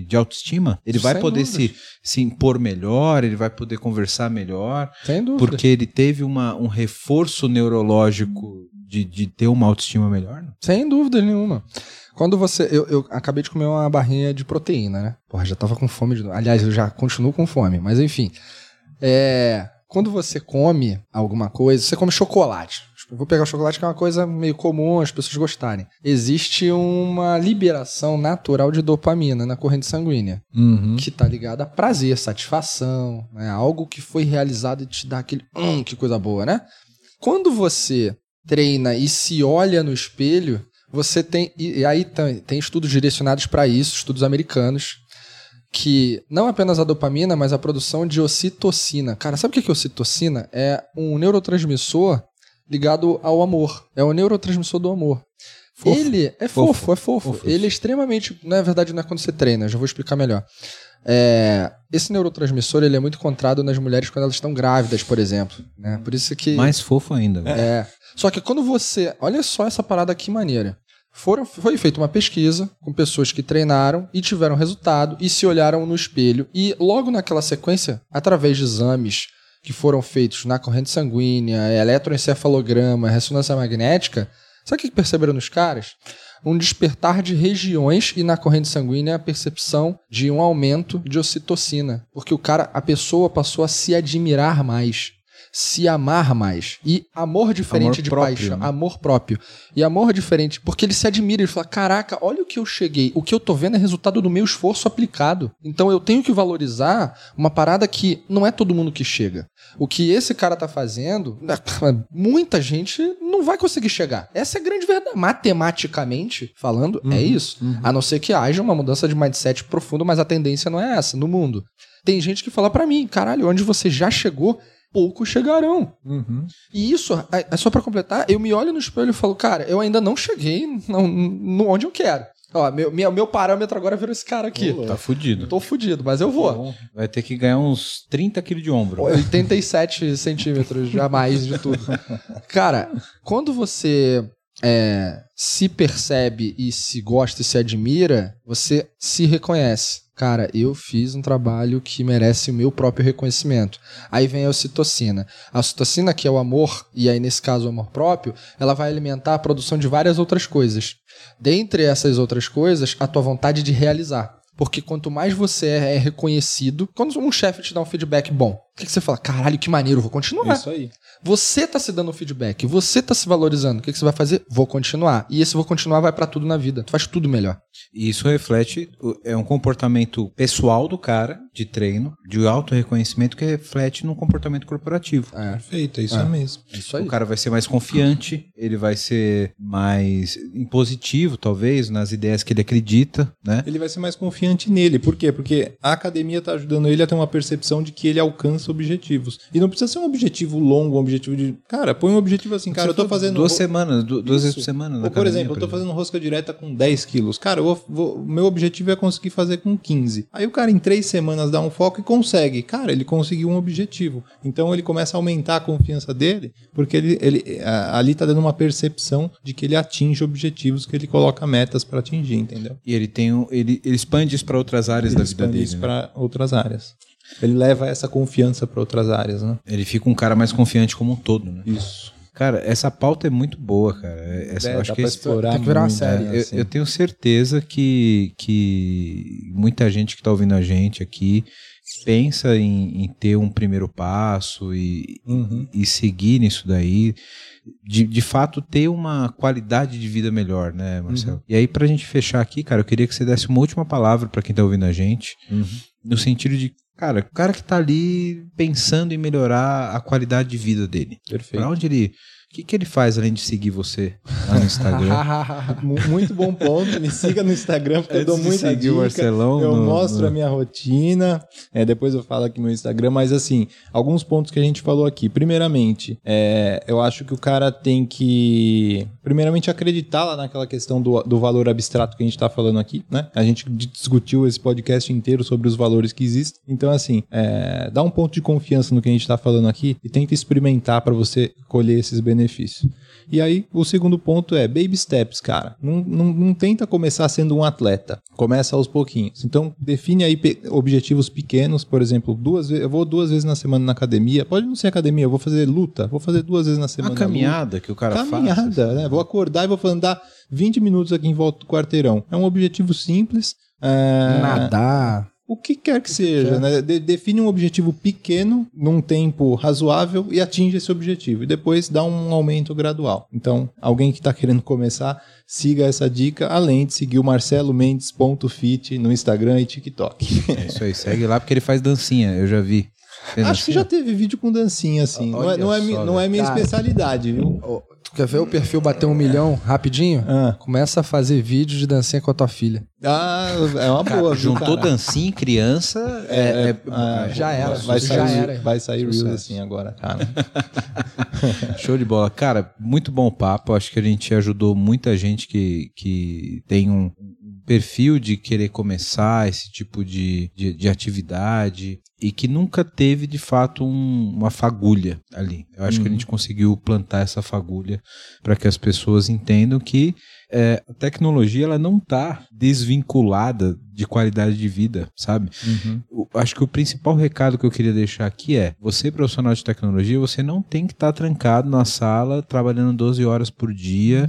de autoestima? Ele vai Sem poder se, se impor melhor, ele vai poder conversar melhor, Sem dúvida. porque ele teve uma, um reforço neurológico de, de ter uma autoestima melhor? Né? Sem dúvida nenhuma. Quando você. Eu, eu acabei de comer uma barrinha de proteína, né? Porra, já tava com fome de novo. Aliás, eu já continuo com fome, mas enfim. É. Quando você come alguma coisa, você come chocolate. Vou pegar o chocolate, que é uma coisa meio comum as pessoas gostarem. Existe uma liberação natural de dopamina na corrente sanguínea, uhum. que está ligada a prazer, satisfação, né? algo que foi realizado e te dá aquele hum, que coisa boa, né? Quando você treina e se olha no espelho, você tem. E aí tem, tem estudos direcionados para isso, estudos americanos, que não apenas a dopamina, mas a produção de ocitocina. Cara, sabe o que é ocitocina? É um neurotransmissor ligado ao amor. É o neurotransmissor do amor. Fofo. Ele é Fofo. fofo, é fofo. Fofo. Ele é extremamente. Na verdade, não é quando você treina, já vou explicar melhor. É, esse neurotransmissor ele é muito encontrado nas mulheres quando elas estão grávidas, por exemplo. Né? Por isso que. Mais fofo ainda. É. Só que quando você. Olha só essa parada aqui maneira. Foram, foi feita uma pesquisa com pessoas que treinaram e tiveram resultado e se olharam no espelho. E logo naquela sequência, através de exames que foram feitos na corrente sanguínea, eletroencefalograma, ressonância magnética, sabe o que perceberam nos caras? Um despertar de regiões e na corrente sanguínea a percepção de um aumento de ocitocina. Porque o cara, a pessoa passou a se admirar mais, se amar mais. E amor diferente Amor de próprio, paixão, né? amor próprio. E amor diferente, porque ele se admira, ele fala: "Caraca, olha o que eu cheguei. O que eu tô vendo é resultado do meu esforço aplicado. Então eu tenho que valorizar uma parada que não é todo mundo que chega. O que esse cara tá fazendo, muita gente não vai conseguir chegar. Essa é a grande verdade. Matematicamente falando, é isso. A não ser que haja uma mudança de mindset profundo, mas a tendência não é essa no mundo. Tem gente que fala pra mim, caralho, onde você já chegou, poucos chegarão. Uhum. E isso, é é só pra completar, eu me olho no espelho e falo, cara, eu ainda não cheguei no, no onde eu quero. Ó, meu, meu, meu parâmetro agora virou esse cara aqui. Tá fudido. Tô fudido, mas eu vou. Vai ter que ganhar uns 30 quilos de ombro. 87 centímetros, jamais de tudo. Cara, quando você é, se percebe e se gosta e se admira, você se reconhece. Cara, eu fiz um trabalho que merece o meu próprio reconhecimento. Aí vem a ocitocina. A ocitocina, que é o amor, e aí nesse caso o amor próprio, ela vai alimentar a produção de várias outras coisas. Dentre essas outras coisas, a tua vontade de realizar. Porque quanto mais você é reconhecido, quando um chefe te dá um feedback bom, o que, que você fala? Caralho, que maneiro, vou continuar. Isso aí. Você tá se dando feedback, você tá se valorizando. O que, que você vai fazer? Vou continuar. E esse vou continuar vai pra tudo na vida. Tu faz tudo melhor. E isso reflete, é um comportamento pessoal do cara, de treino, de auto-reconhecimento, que reflete num comportamento corporativo. É, Perfeito, é isso mesmo. é isso aí. O cara vai ser mais confiante, ele vai ser mais impositivo, talvez, nas ideias que ele acredita, né? Ele vai ser mais confiante nele. Por quê? Porque a academia tá ajudando ele a ter uma percepção de que ele alcança objetivos. E não precisa ser um objetivo longo, um objetivo de. Cara, põe um objetivo assim, cara, eu tô fazendo. Duas semanas, du- duas vezes por semana. na Ou, por academia, exemplo, eu tô fazendo rosca direta com 10 quilos. Cara, eu vou, meu objetivo é conseguir fazer com 15. Aí o cara em três semanas dá um foco e consegue. Cara, ele conseguiu um objetivo. Então ele começa a aumentar a confiança dele, porque ele, ele ali tá dando uma percepção de que ele atinge objetivos, que ele coloca metas pra atingir, entendeu? E ele tem um, ele, ele expande isso para outras áreas Ele da vida expande dele. isso né? para outras áreas. Ele leva essa confiança para outras áreas, né? Ele fica um cara mais confiante como um todo, né? Isso. Cara, essa pauta é muito boa, cara. Essa, eu acho que esse- tem que virar uma série, eu, assim. eu tenho certeza que, que muita gente que está ouvindo a gente aqui pensa em, em ter um primeiro passo e, Uhum. e seguir nisso daí. De, de fato, ter uma qualidade de vida melhor, né, Marcelo? E aí, pra gente fechar aqui, cara, eu queria que você desse uma última palavra para quem tá ouvindo a gente, no sentido de, cara, o cara que tá ali pensando em melhorar a qualidade de vida dele. Perfeito. Pra onde ele. O que, que ele faz além de seguir você lá no Instagram? Mu- Muito bom ponto. Me siga no Instagram, porque eu dou Antes muita dica. Marcelão eu no- mostro no- a minha rotina. É, depois eu falo aqui no meu Instagram. Mas assim, alguns pontos que a gente falou aqui. Primeiramente, é, eu acho que o cara tem que, primeiramente, acreditar lá naquela questão do, do valor abstrato que a gente está falando aqui, né? A gente discutiu esse podcast inteiro sobre os valores que existem. Então, assim, é, dá um ponto de confiança no que a gente está falando aqui e tenta experimentar para você colher esses benefícios. E aí, o segundo ponto é baby steps, cara. Não, não, não tenta começar sendo um atleta. Começa aos pouquinhos. Então, define aí pe- objetivos pequenos, por exemplo, duas vezes. Eu vou duas vezes na semana na academia. Pode não ser academia, eu vou fazer luta. Vou fazer duas vezes na semana. Uma caminhada que o cara Caminhada, faz. né? Vou acordar e vou andar 20 minutos aqui em volta do quarteirão. É um objetivo simples. é, Nadar. O que quer que seja, né? De- define um objetivo pequeno num tempo razoável e atinge esse objetivo. E depois dá um aumento gradual. Então, alguém que está querendo começar, siga essa dica, além de seguir o marcelomendes.fit no Instagram e TikTok. É isso aí, segue lá porque ele faz dancinha, eu já vi. Fez Acho que já teve vídeo com dancinha, assim. Não é, não é, só, não é minha Cara. especialidade, viu? Tu quer ver o perfil bater um milhão rapidinho? Ah. Começa a fazer vídeo de dancinha com a tua filha. Ah, é uma boa. viu, Juntou cara? dancinha e criança. É, é- Ah, Já era, Vai já sair, era. Vai sair Reels Sucesso. assim agora, cara. Show de bola. Cara, muito bom papo. Acho que a gente ajudou muita gente que, que tem um perfil de querer começar esse tipo de, de, de atividade e que nunca teve de fato um- uma fagulha ali. Eu acho que a gente conseguiu plantar essa fagulha para que as pessoas entendam que é, a tecnologia ela não está desvinculada de qualidade de vida, sabe? O- acho que o principal recado que eu queria deixar aqui é: você, profissional de tecnologia, você não tem que estar trancado na sala trabalhando 12 horas por dia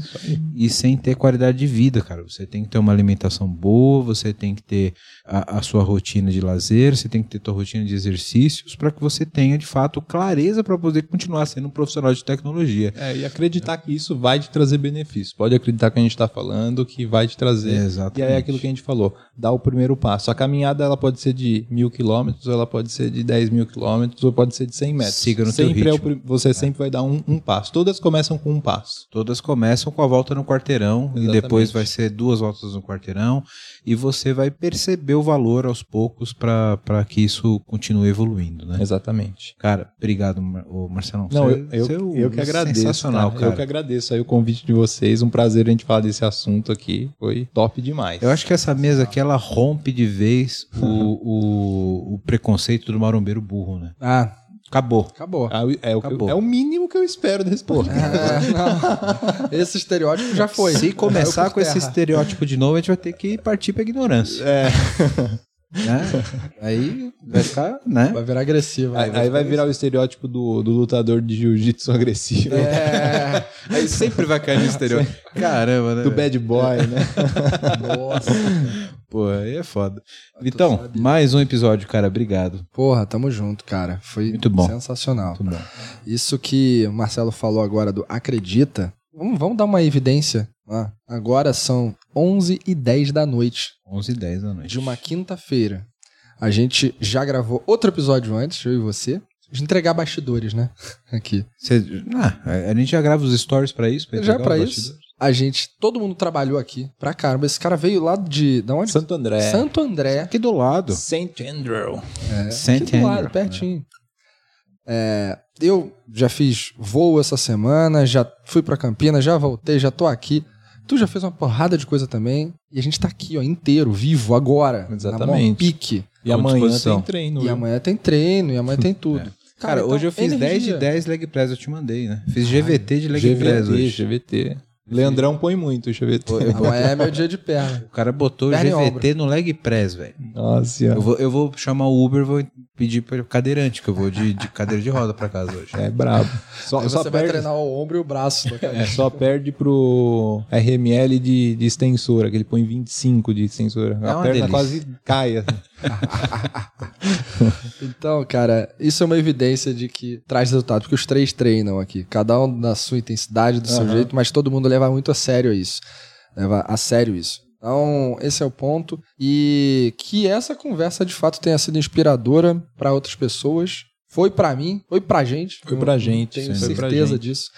e sem ter qualidade de vida, cara. Você tem que ter uma alimentação boa, você tem que ter a, a sua rotina de lazer, você tem que ter sua rotina de exercícios para que você tenha de fato clareza para poder continuar sendo um profissional de tecnologia. É, e acreditar que isso vai te trazer benefícios. Pode acreditar que a gente está falando que vai te trazer. Exatamente. E aí é aquilo que a gente falou, dá o primeiro passo. A caminhada ela pode ser de mil quilômetros, ela pode ser de 10 mil quilômetros, ou pode ser de 100 metros. Siga no teu sempre é o ritmo. você sempre vai dar um, um passo. Todas começam com um passo. Todas começam com a volta no quarteirão e Exatamente. depois vai ser duas voltas no quarteirão e você vai perceber o valor aos poucos para que isso continue evoluindo, né? Exatamente. Cara, obrigado, Marcelão. Não, Você- eu, é eu, o- eu que agradeço. Sensacional, cara. cara. Eu que agradeço aí o convite de vocês. Um prazer a gente falar desse assunto aqui. Foi top demais. Eu acho que essa mesa aqui ela rompe de vez o, o, o preconceito do marombeiro burro, né? Ah, Acabou. acabou. Ah, É, o, Acabou. é o mínimo que eu espero desse podcast. É, não. Esse estereótipo já foi. Se começar com esse terra. estereótipo de novo, a gente vai ter que partir pra ignorância. É. Né? Aí vai ficar, né? Vai virar agressivo. Aí, aí vai virar o estereótipo do, do lutador de jiu-jitsu agressivo. É. Aí sempre vai cair no estereótipo. Caramba, né? Do bad boy, né? Nossa. Pô, aí é foda. Vitão, mais um episódio, cara. Obrigado. Porra, tamo junto, cara. Foi Muito bom. sensacional. Muito bom. Isso que o Marcelo falou agora do acredita, vamos, vamos dar uma evidência. Ah, agora são 11 e 10 da noite 11 e 10 da noite. de uma quinta-feira. A gente já gravou outro episódio antes, eu e você. De entregar bastidores, né? Aqui. Você- ah, a gente já grava os stories pra isso? Pra Já os isso, bastidores? a gente, todo mundo trabalhou aqui pra caramba. Esse cara veio lá de. Da onde? Santo André. Santo André. Aqui do lado. Saint Andrew. É, Saint aqui do lado, Andrew, pertinho. É, eu já fiz voo essa semana, já fui pra Campinas, já voltei, já tô aqui. Tu já fez uma porrada de coisa também. E a gente tá aqui, ó, inteiro, vivo, agora. Exatamente. Na maior pique. E amanhã disposição. tem treino. E viu? amanhã tem treino, e amanhã tem tudo. Cara, então, hoje eu fiz 10 de energia. 10 leg press, eu te mandei, né? Fiz GVT de leg press GVT, hoje. GVT. Leandrão põe muito o GVT. Amanhã é meu dia de perna. O cara botou Perna em GVT no leg press, velho. Nossa, Eu vou, eu vou chamar o Uber, vou pedir pra cadeirante, que eu vou de, de cadeira de roda pra casa hoje. é brabo. Só, Aí só você vai perde, treinar o ombro e o braço. é, só perde pro RML de, de extensora, que ele põe 25 de extensora. É a perna delícia. quase cai. assim. Então, cara, isso é uma evidência de que traz resultado, porque os três treinam aqui, cada um na sua intensidade, do seu Aham. jeito, mas todo mundo leva muito a sério isso. Leva a sério isso. Então, esse é o ponto. E que essa conversa de fato tenha sido inspiradora para outras pessoas. Foi pra mim, foi pra gente. Foi pra gente, Tenho sim, certeza disso.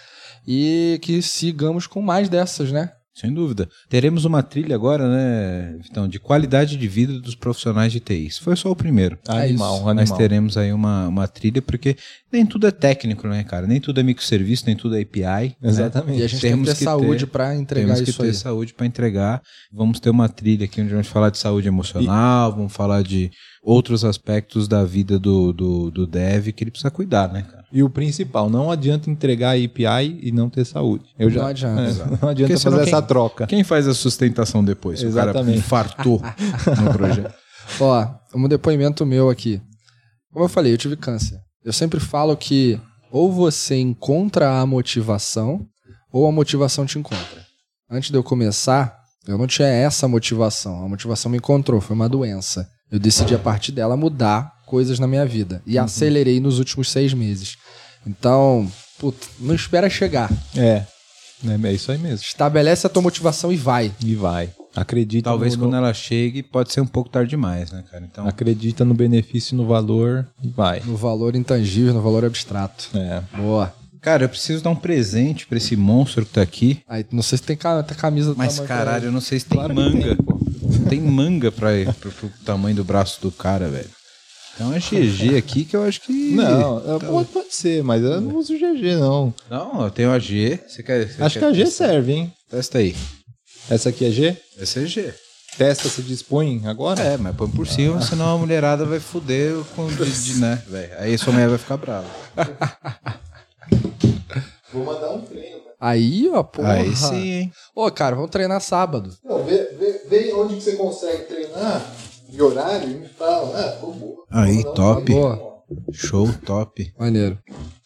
E que sigamos com mais dessas, né? Sem dúvida. Teremos uma trilha agora, né, Vitão, de qualidade de vida dos profissionais de TI. Isso foi só o primeiro. Animal, isso. animal. Nós teremos aí uma, uma trilha, porque nem tudo é técnico, né, cara? Nem tudo é microserviço, nem tudo é API. né? Exatamente. E a gente Temos tem que ter que saúde pra entregar Temos que isso ter aí. saúde para entregar. Vamos ter uma trilha aqui onde vamos falar de saúde emocional, vamos falar de outros aspectos da vida do, do, do dev que ele precisa cuidar, né, cara? E o principal, não adianta entregar API e não ter saúde. Eu já, Não adianta. É, não adianta fazer quem- essa troca. Quem faz a sustentação depois? Se o cara Exatamente. infartou no projeto. Ó, um depoimento meu aqui. Como eu falei, eu tive câncer. Eu sempre falo que ou você encontra a motivação ou a motivação te encontra. Antes de eu começar, eu não tinha essa motivação. A motivação me encontrou, foi uma doença. Eu decidi a partir dela mudar coisas na minha vida e acelerei nos últimos seis meses. Então, puta, não espera chegar. É. É, é isso aí mesmo. Estabelece a tua motivação e vai. E vai. Acredita Talvez no, quando ela chegue, pode ser um pouco tarde demais, né, cara? Então, acredita no benefício e no valor e vai. No valor intangível, no valor abstrato. É. Boa. Cara, eu preciso dar um presente pra esse monstro que tá aqui. Aí, não sei se tem, ca- tem camisa do Mas, tamanho caralho, eu não sei se tem Claro que manga. Não tem manga pra, pro, pro tamanho do braço do cara, velho. Então é GG aqui que eu acho que. Não, é, pode, pode ser, mas eu não uso GG, não. Não, eu tenho a G. Você quer. você Acho que quer a G testar? serve, hein? Testa aí. Essa aqui é G? Essa é G. Testa, se dispõe agora? É, mas põe por cima, senão a mulherada vai foder com o de, de, né, velho. Aí sua mulher vai ficar brava. Vou mandar um treino. Aí, ó, porra. Aí sim, hein? Ô, cara, vamos treinar sábado. Não, vê, vê, vê onde que você consegue treinar e horário e me fala. Ah, tô boa. Aí, top. Boa. Show, top. Maneiro.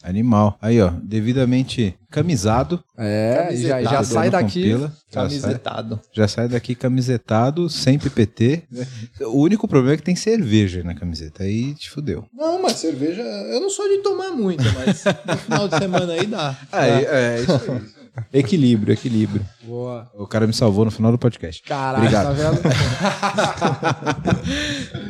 Animal. Aí, ó, devidamente camisado. É, e já, já sai daqui. pila. Já sai, Camisetado. já sai daqui camisetado, sem PPT. O único problema é que tem cerveja na camiseta. Aí te fudeu. Não, mas cerveja. Eu não sou de tomar muita, mas no final de semana aí dá. Aí, Dá. é, isso aí. Equilíbrio, equilíbrio. Boa. O cara me salvou no final do podcast. Caralho, Obrigado. tá vendo?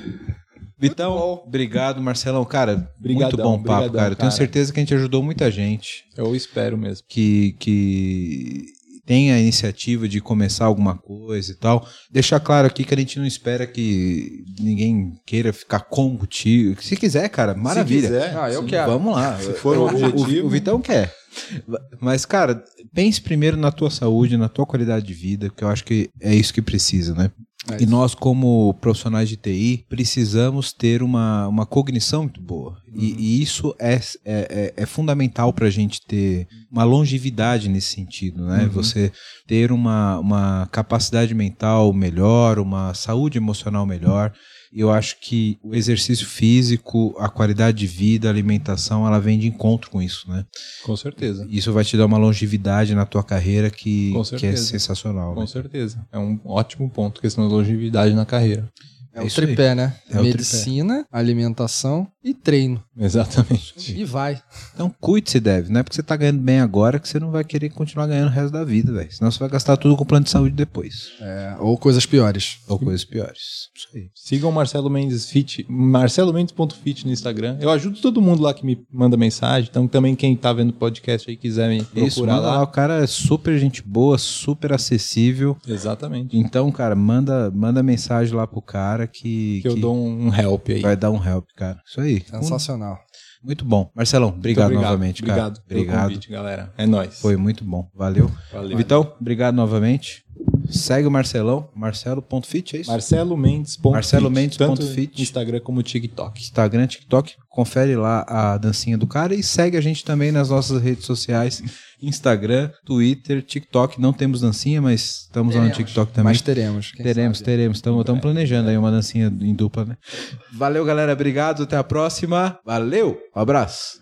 Vitão, obrigado, Marcelão. Cara, muito bom papo, brigadão, cara. Eu tenho certeza que a gente ajudou muita gente Eu espero mesmo. que, que tem a iniciativa de começar alguma coisa e tal. Deixar claro aqui que a gente não espera que ninguém queira ficar contigo. Se quiser, cara, maravilha. Se quiser, Ah, eu sim. quero. Vamos lá. Se for o objetivo. O, Vitão quer. Mas, cara, pense primeiro na tua saúde, na tua qualidade de vida, que eu acho que é isso que precisa, né? É e nós, como profissionais de TI, precisamos ter uma, uma cognição muito boa. E, e isso é, é, é, é fundamental para a gente ter uma longevidade nesse sentido, né? Você ter uma, uma capacidade mental melhor, uma saúde emocional melhor. E eu acho que o exercício físico, a qualidade de vida, a alimentação, ela vem de encontro com isso, né? Com certeza. Isso vai te dar uma longevidade na tua carreira que, que é sensacional. Com né? certeza. É um ótimo ponto, questão da longevidade na carreira. É o isso aí. tripé, né? É o Medicina, alimentação e treino. Exatamente. E vai. Então cuide-se, deve. Não é porque você tá ganhando bem agora que você não vai querer continuar ganhando o resto da vida, velho. Senão você vai gastar tudo com plano de saúde depois. É, ou coisas piores. Ou coisas piores. Isso aí. Sigam o Marcelo Mendes Fit, marcelomendes.fit no Instagram. Eu ajudo todo mundo lá que me manda mensagem. Então também quem tá vendo o podcast aí quiser me procurar Isso, manda lá. lá. O cara é super gente boa, super acessível. Exatamente. Então, cara, manda, manda mensagem lá pro cara que, Que eu dou um help aí. vai dar um help, cara. Isso aí. Sensacional. Muito bom. Marcelão, obrigado, Muito novamente, cara. Obrigado. pelo Obrigado. convite, galera. É nóis. Foi muito bom. Valeu. Valeu. Vitão, obrigado novamente. Segue o Marcelão, marcelo.fit, é isso? Marcelo Mendes. Marcelo Mendes Tanto fit. Instagram como TikTok. Instagram, TikTok, confere lá a dancinha do cara e segue a gente também nas nossas redes sociais, Instagram, Twitter, TikTok. Não temos dancinha, mas estamos lá no TikTok também. Mas teremos. teremos, sabe. teremos. Estamos planejando aí uma dancinha em dupla, né? Valeu, galera. Obrigado. Até a próxima. Valeu. Um abraço.